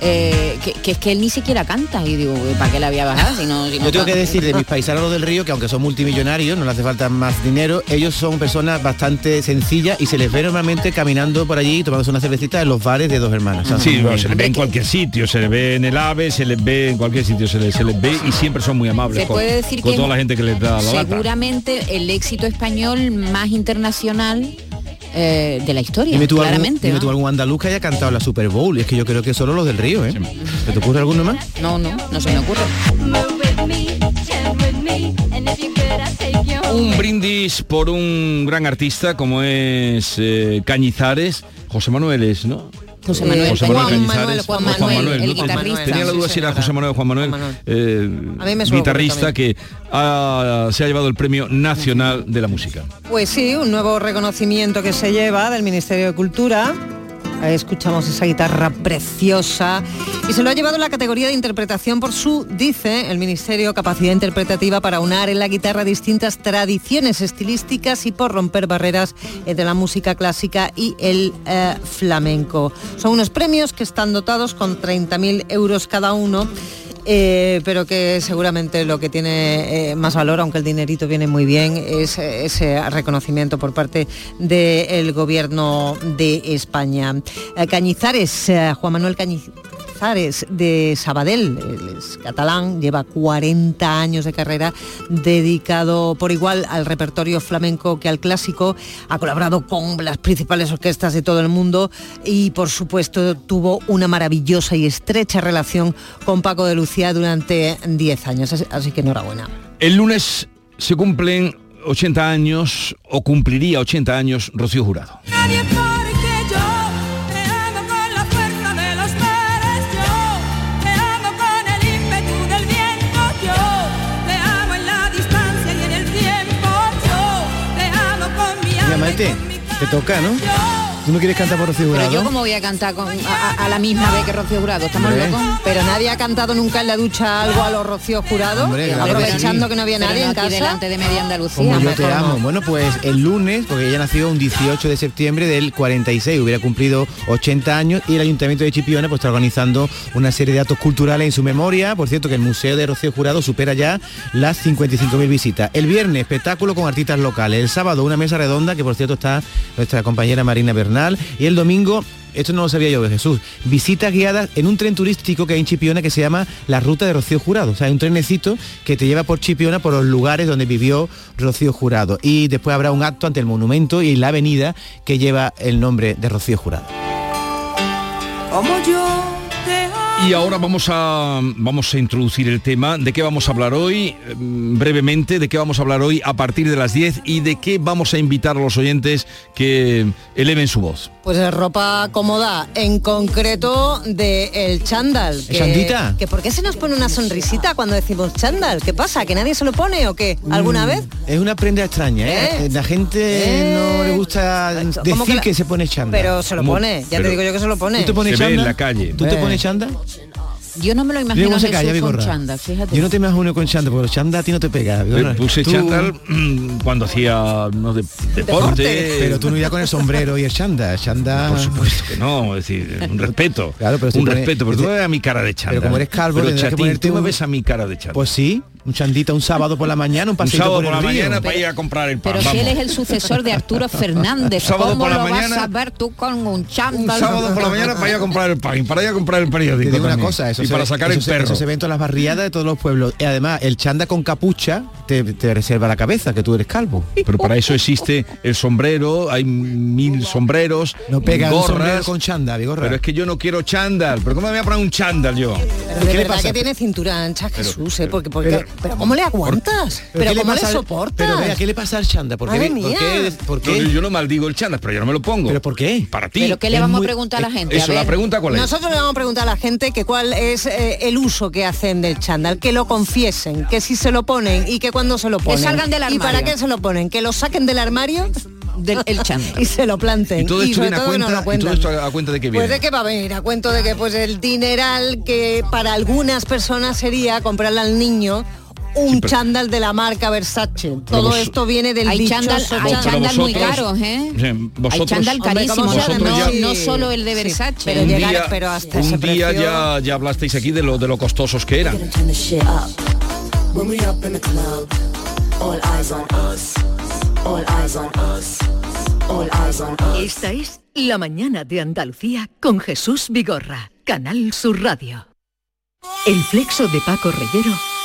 eh, que, que es que él ni siquiera canta. Y digo, ¿para qué la voy a bajar? Si no, si no Yo tengo que decir de mis paisanos del río que aunque son multimillonarios, no les hace falta más dinero, ellos son personas bastante sencillas y se les ve normalmente caminando por allí tomándose una cervecita en los bares de dos hermanos. O sea, Sí, bueno, se les ve en cualquier sitio, se les ve en el AVE, se les ve en cualquier sitio, se les, se les ve y siempre son muy amables Se con, puede decir con que toda la gente que les da la lata. seguramente el éxito español más internacional eh, de la historia, Dime tú, algún, claramente. dime ¿no? tú algún andaluz que haya cantado la Super Bowl y es que yo creo que solo los del río, ¿eh? ¿Te, te ocurre alguno más? No, no, no se me ocurre. Un brindis por un gran artista como es eh, Cañizares, José Manuel es, ¿no? José Manuel, José Juan Cañizares. Manuel, Juan Manuel, el ¿no? guitarrista. Tenía la duda si era. José Manuel o Juan Manuel, Juan Manuel. eh, A mí me suena guitarrista que ha- se ha llevado el premio nacional de la música. Pues sí, un nuevo reconocimiento que se lleva del Ministerio de Cultura. Escuchamos esa guitarra preciosa y se lo ha llevado la categoría de interpretación por su, dice el Ministerio, capacidad interpretativa para unar en la guitarra distintas tradiciones estilísticas y por romper barreras entre la música clásica y el eh, flamenco. Son unos premios que están dotados con 30.000 euros cada uno eh, pero que seguramente lo que tiene eh, más valor, aunque el dinerito viene muy bien, es eh, ese reconocimiento por parte del gobierno de España. Cañizares, Juan Manuel Cañizares. De Sabadell, él es catalán, lleva 40 años de carrera dedicado por igual al repertorio flamenco que al clásico, ha colaborado con las principales orquestas de todo el mundo y por supuesto tuvo una maravillosa y estrecha relación con Paco de Lucía durante 10 años, así- así que enhorabuena. El lunes se cumplen 80 años, o cumpliría 80 años, Rocío Jurado. Te toca, ¿no? ¿Tú no quieres cantar por Rocío Pero Jurado? yo como voy a cantar con- a, la misma vez que Rocío Jurado, estamos Hombre. locos. Pero nadie ha cantado nunca en la ducha algo a los Rocío Jurado, Hombre, claro que aprovechando sí. que no había Pero nadie no en aquí casa. delante de media Andalucía. Como yo te mejor amo. no. Bueno, pues el lunes, porque ella nació un 18 de septiembre del 46, hubiera cumplido 80 años y el Ayuntamiento de Chipiona pues está organizando una serie de actos culturales en su memoria. Por cierto, que el Museo de Rocío Jurado supera ya las 55.000 visitas. El viernes, espectáculo con artistas locales. El sábado, una mesa redonda, que por cierto está nuestra compañera Marina Bernal. Y el domingo, esto no lo sabía yo, Jesús, visitas guiadas en un tren turístico que hay en Chipiona que se llama la Ruta de Rocío Jurado. O sea, hay un trenecito que te lleva por Chipiona por los lugares donde vivió Rocío Jurado. Y después habrá un acto ante el monumento y la avenida que lleva el nombre de Rocío Jurado. Como yo. Y ahora vamos a, vamos a introducir el tema. ¿De qué vamos a hablar hoy? Eh, brevemente, ¿de qué vamos a hablar hoy a partir de las 10? ¿Y de qué vamos a invitar a los oyentes que eleven su voz? Pues de ropa cómoda, en concreto de el chándal. Que, ¿Chandita? que ¿Por qué se nos pone una sonrisita cuando decimos chándal? ¿Qué pasa? ¿Que nadie se lo pone o qué? ¿Alguna Mm, vez? Es una prenda extraña, ¿eh? ¿Eh? La gente ¿Eh? no le gusta decir ¿Cómo que, se pone chándal. Pero se lo ¿Cómo? pone, ya Pero- te digo yo que se lo pone. ¿Tú te pones Se ve en chándal? la calle. ¿Tú te Eh. pones chándal? Yo no me lo imagino Jesús calla, con fíjate. Yo no te imagino con chándal, porque chándal a ti no te pega. Me puse Tú- chándal mm, cuando hacía no, de, deporte. Pero tú no ibas con el sombrero y el chándal. chándal... Por supuesto que no, es decir, un respeto. Claro, pero si un pone- respeto, pero tú me ves a mi cara de chándal. Pero como eres calvo, pero que chatín, ponerte tú me ves a mi cara de chándal. Pues sí, un chandita un sábado por la mañana, un un paseo sábado por, por la río. mañana para ir a comprar el pan. Pero si él es el sucesor de Arturo Fernández, Sábado ¿cómo por la lo mañana- vas a ver tú con un un chándal? sábado por la mañana para ir a comprar el pan, y para ir a comprar el periódico. Te digo una cosa, eso y se para sacar eso el se- perro. Eso se ve en todas las barriadas de todos los pueblos. Y además, el chanda con capucha te, te reserva la cabeza, que tú eres calvo. Pero para eso existe el sombrero, hay mil sombreros, No pega un gorras. sombrero con chanda, Vigorra. Pero es que yo no quiero chándal. ¿Pero cómo me voy a poner un chándal yo? Pero ¿Qué de le verdad pasa? que tiene cintura ancha Jesús, ¿eh? Porque, porque, pero- pero, ¿cómo le aguantas? Pero, ¿qué ¿cómo le, pasa al- soportas? Pero vea, ¿qué le pasa al chanda? ¿Por qué? ¿Por mía. qué? ¿Por No, yo no maldigo el chándal, pero yo no me lo pongo. ¿Pero por qué? Para ti. ¿Pero qué le vamos muy- a preguntar a la gente? Eso, a la pregunta cuál es. Nosotros le vamos a preguntar a la gente que cuál es eh, el uso que hacen del chándal, que lo confiesen, que si se lo ponen y que cuando se lo ponen. salgan del ¿Y para armario. qué se lo ponen? Que lo saquen del armario Del el chándal. y se lo planten. Y todo esto viene a todo que cuenta, lo y todo esto a, a cuenta de que viene. Pues de qué va a venir, a cuento de que pues el dineral que para algunas personas sería comprarle al niño un pero- chándal de la marca Versace. Todo vos- esto viene del Hay dichoso chándal, hay chándal. Muy vosotros- caros, ¿eh? Sí, Hay vosotros- chándal Hombre, carísimo, ¿cómo se- no, ya- no solo el de Sí, Versace. pero un llegar- día, pero hasta ese un día precio- ya, ya hablasteis aquí de lo, de lo costosos que eran. Esta es La mañana de Andalucía con Jesús Vigorra, Canal Sur Radio. El flexo de Paco Reyero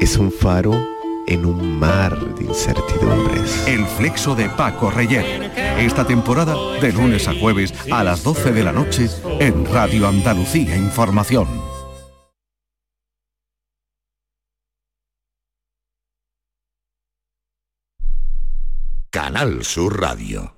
es un faro en un mar de incertidumbres. El flexo de Paco Reyer. Esta temporada de lunes a jueves a las 12 de la noche en Radio Andalucía Información. Canal Sur Radio.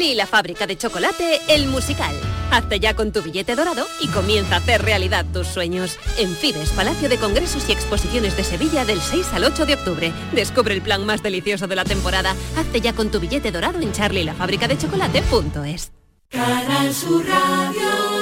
Charlie la fábrica de chocolate, el musical. Hazte ya con tu billete dorado y comienza a hacer realidad tus sueños. En Fides, Palacio de Congresos y Exposiciones de Sevilla del 6 al 8 de octubre. Descubre el plan más delicioso de la temporada. Hazte ya con tu billete dorado en charlielafábricadechocolate.es. Canal Sur Radio.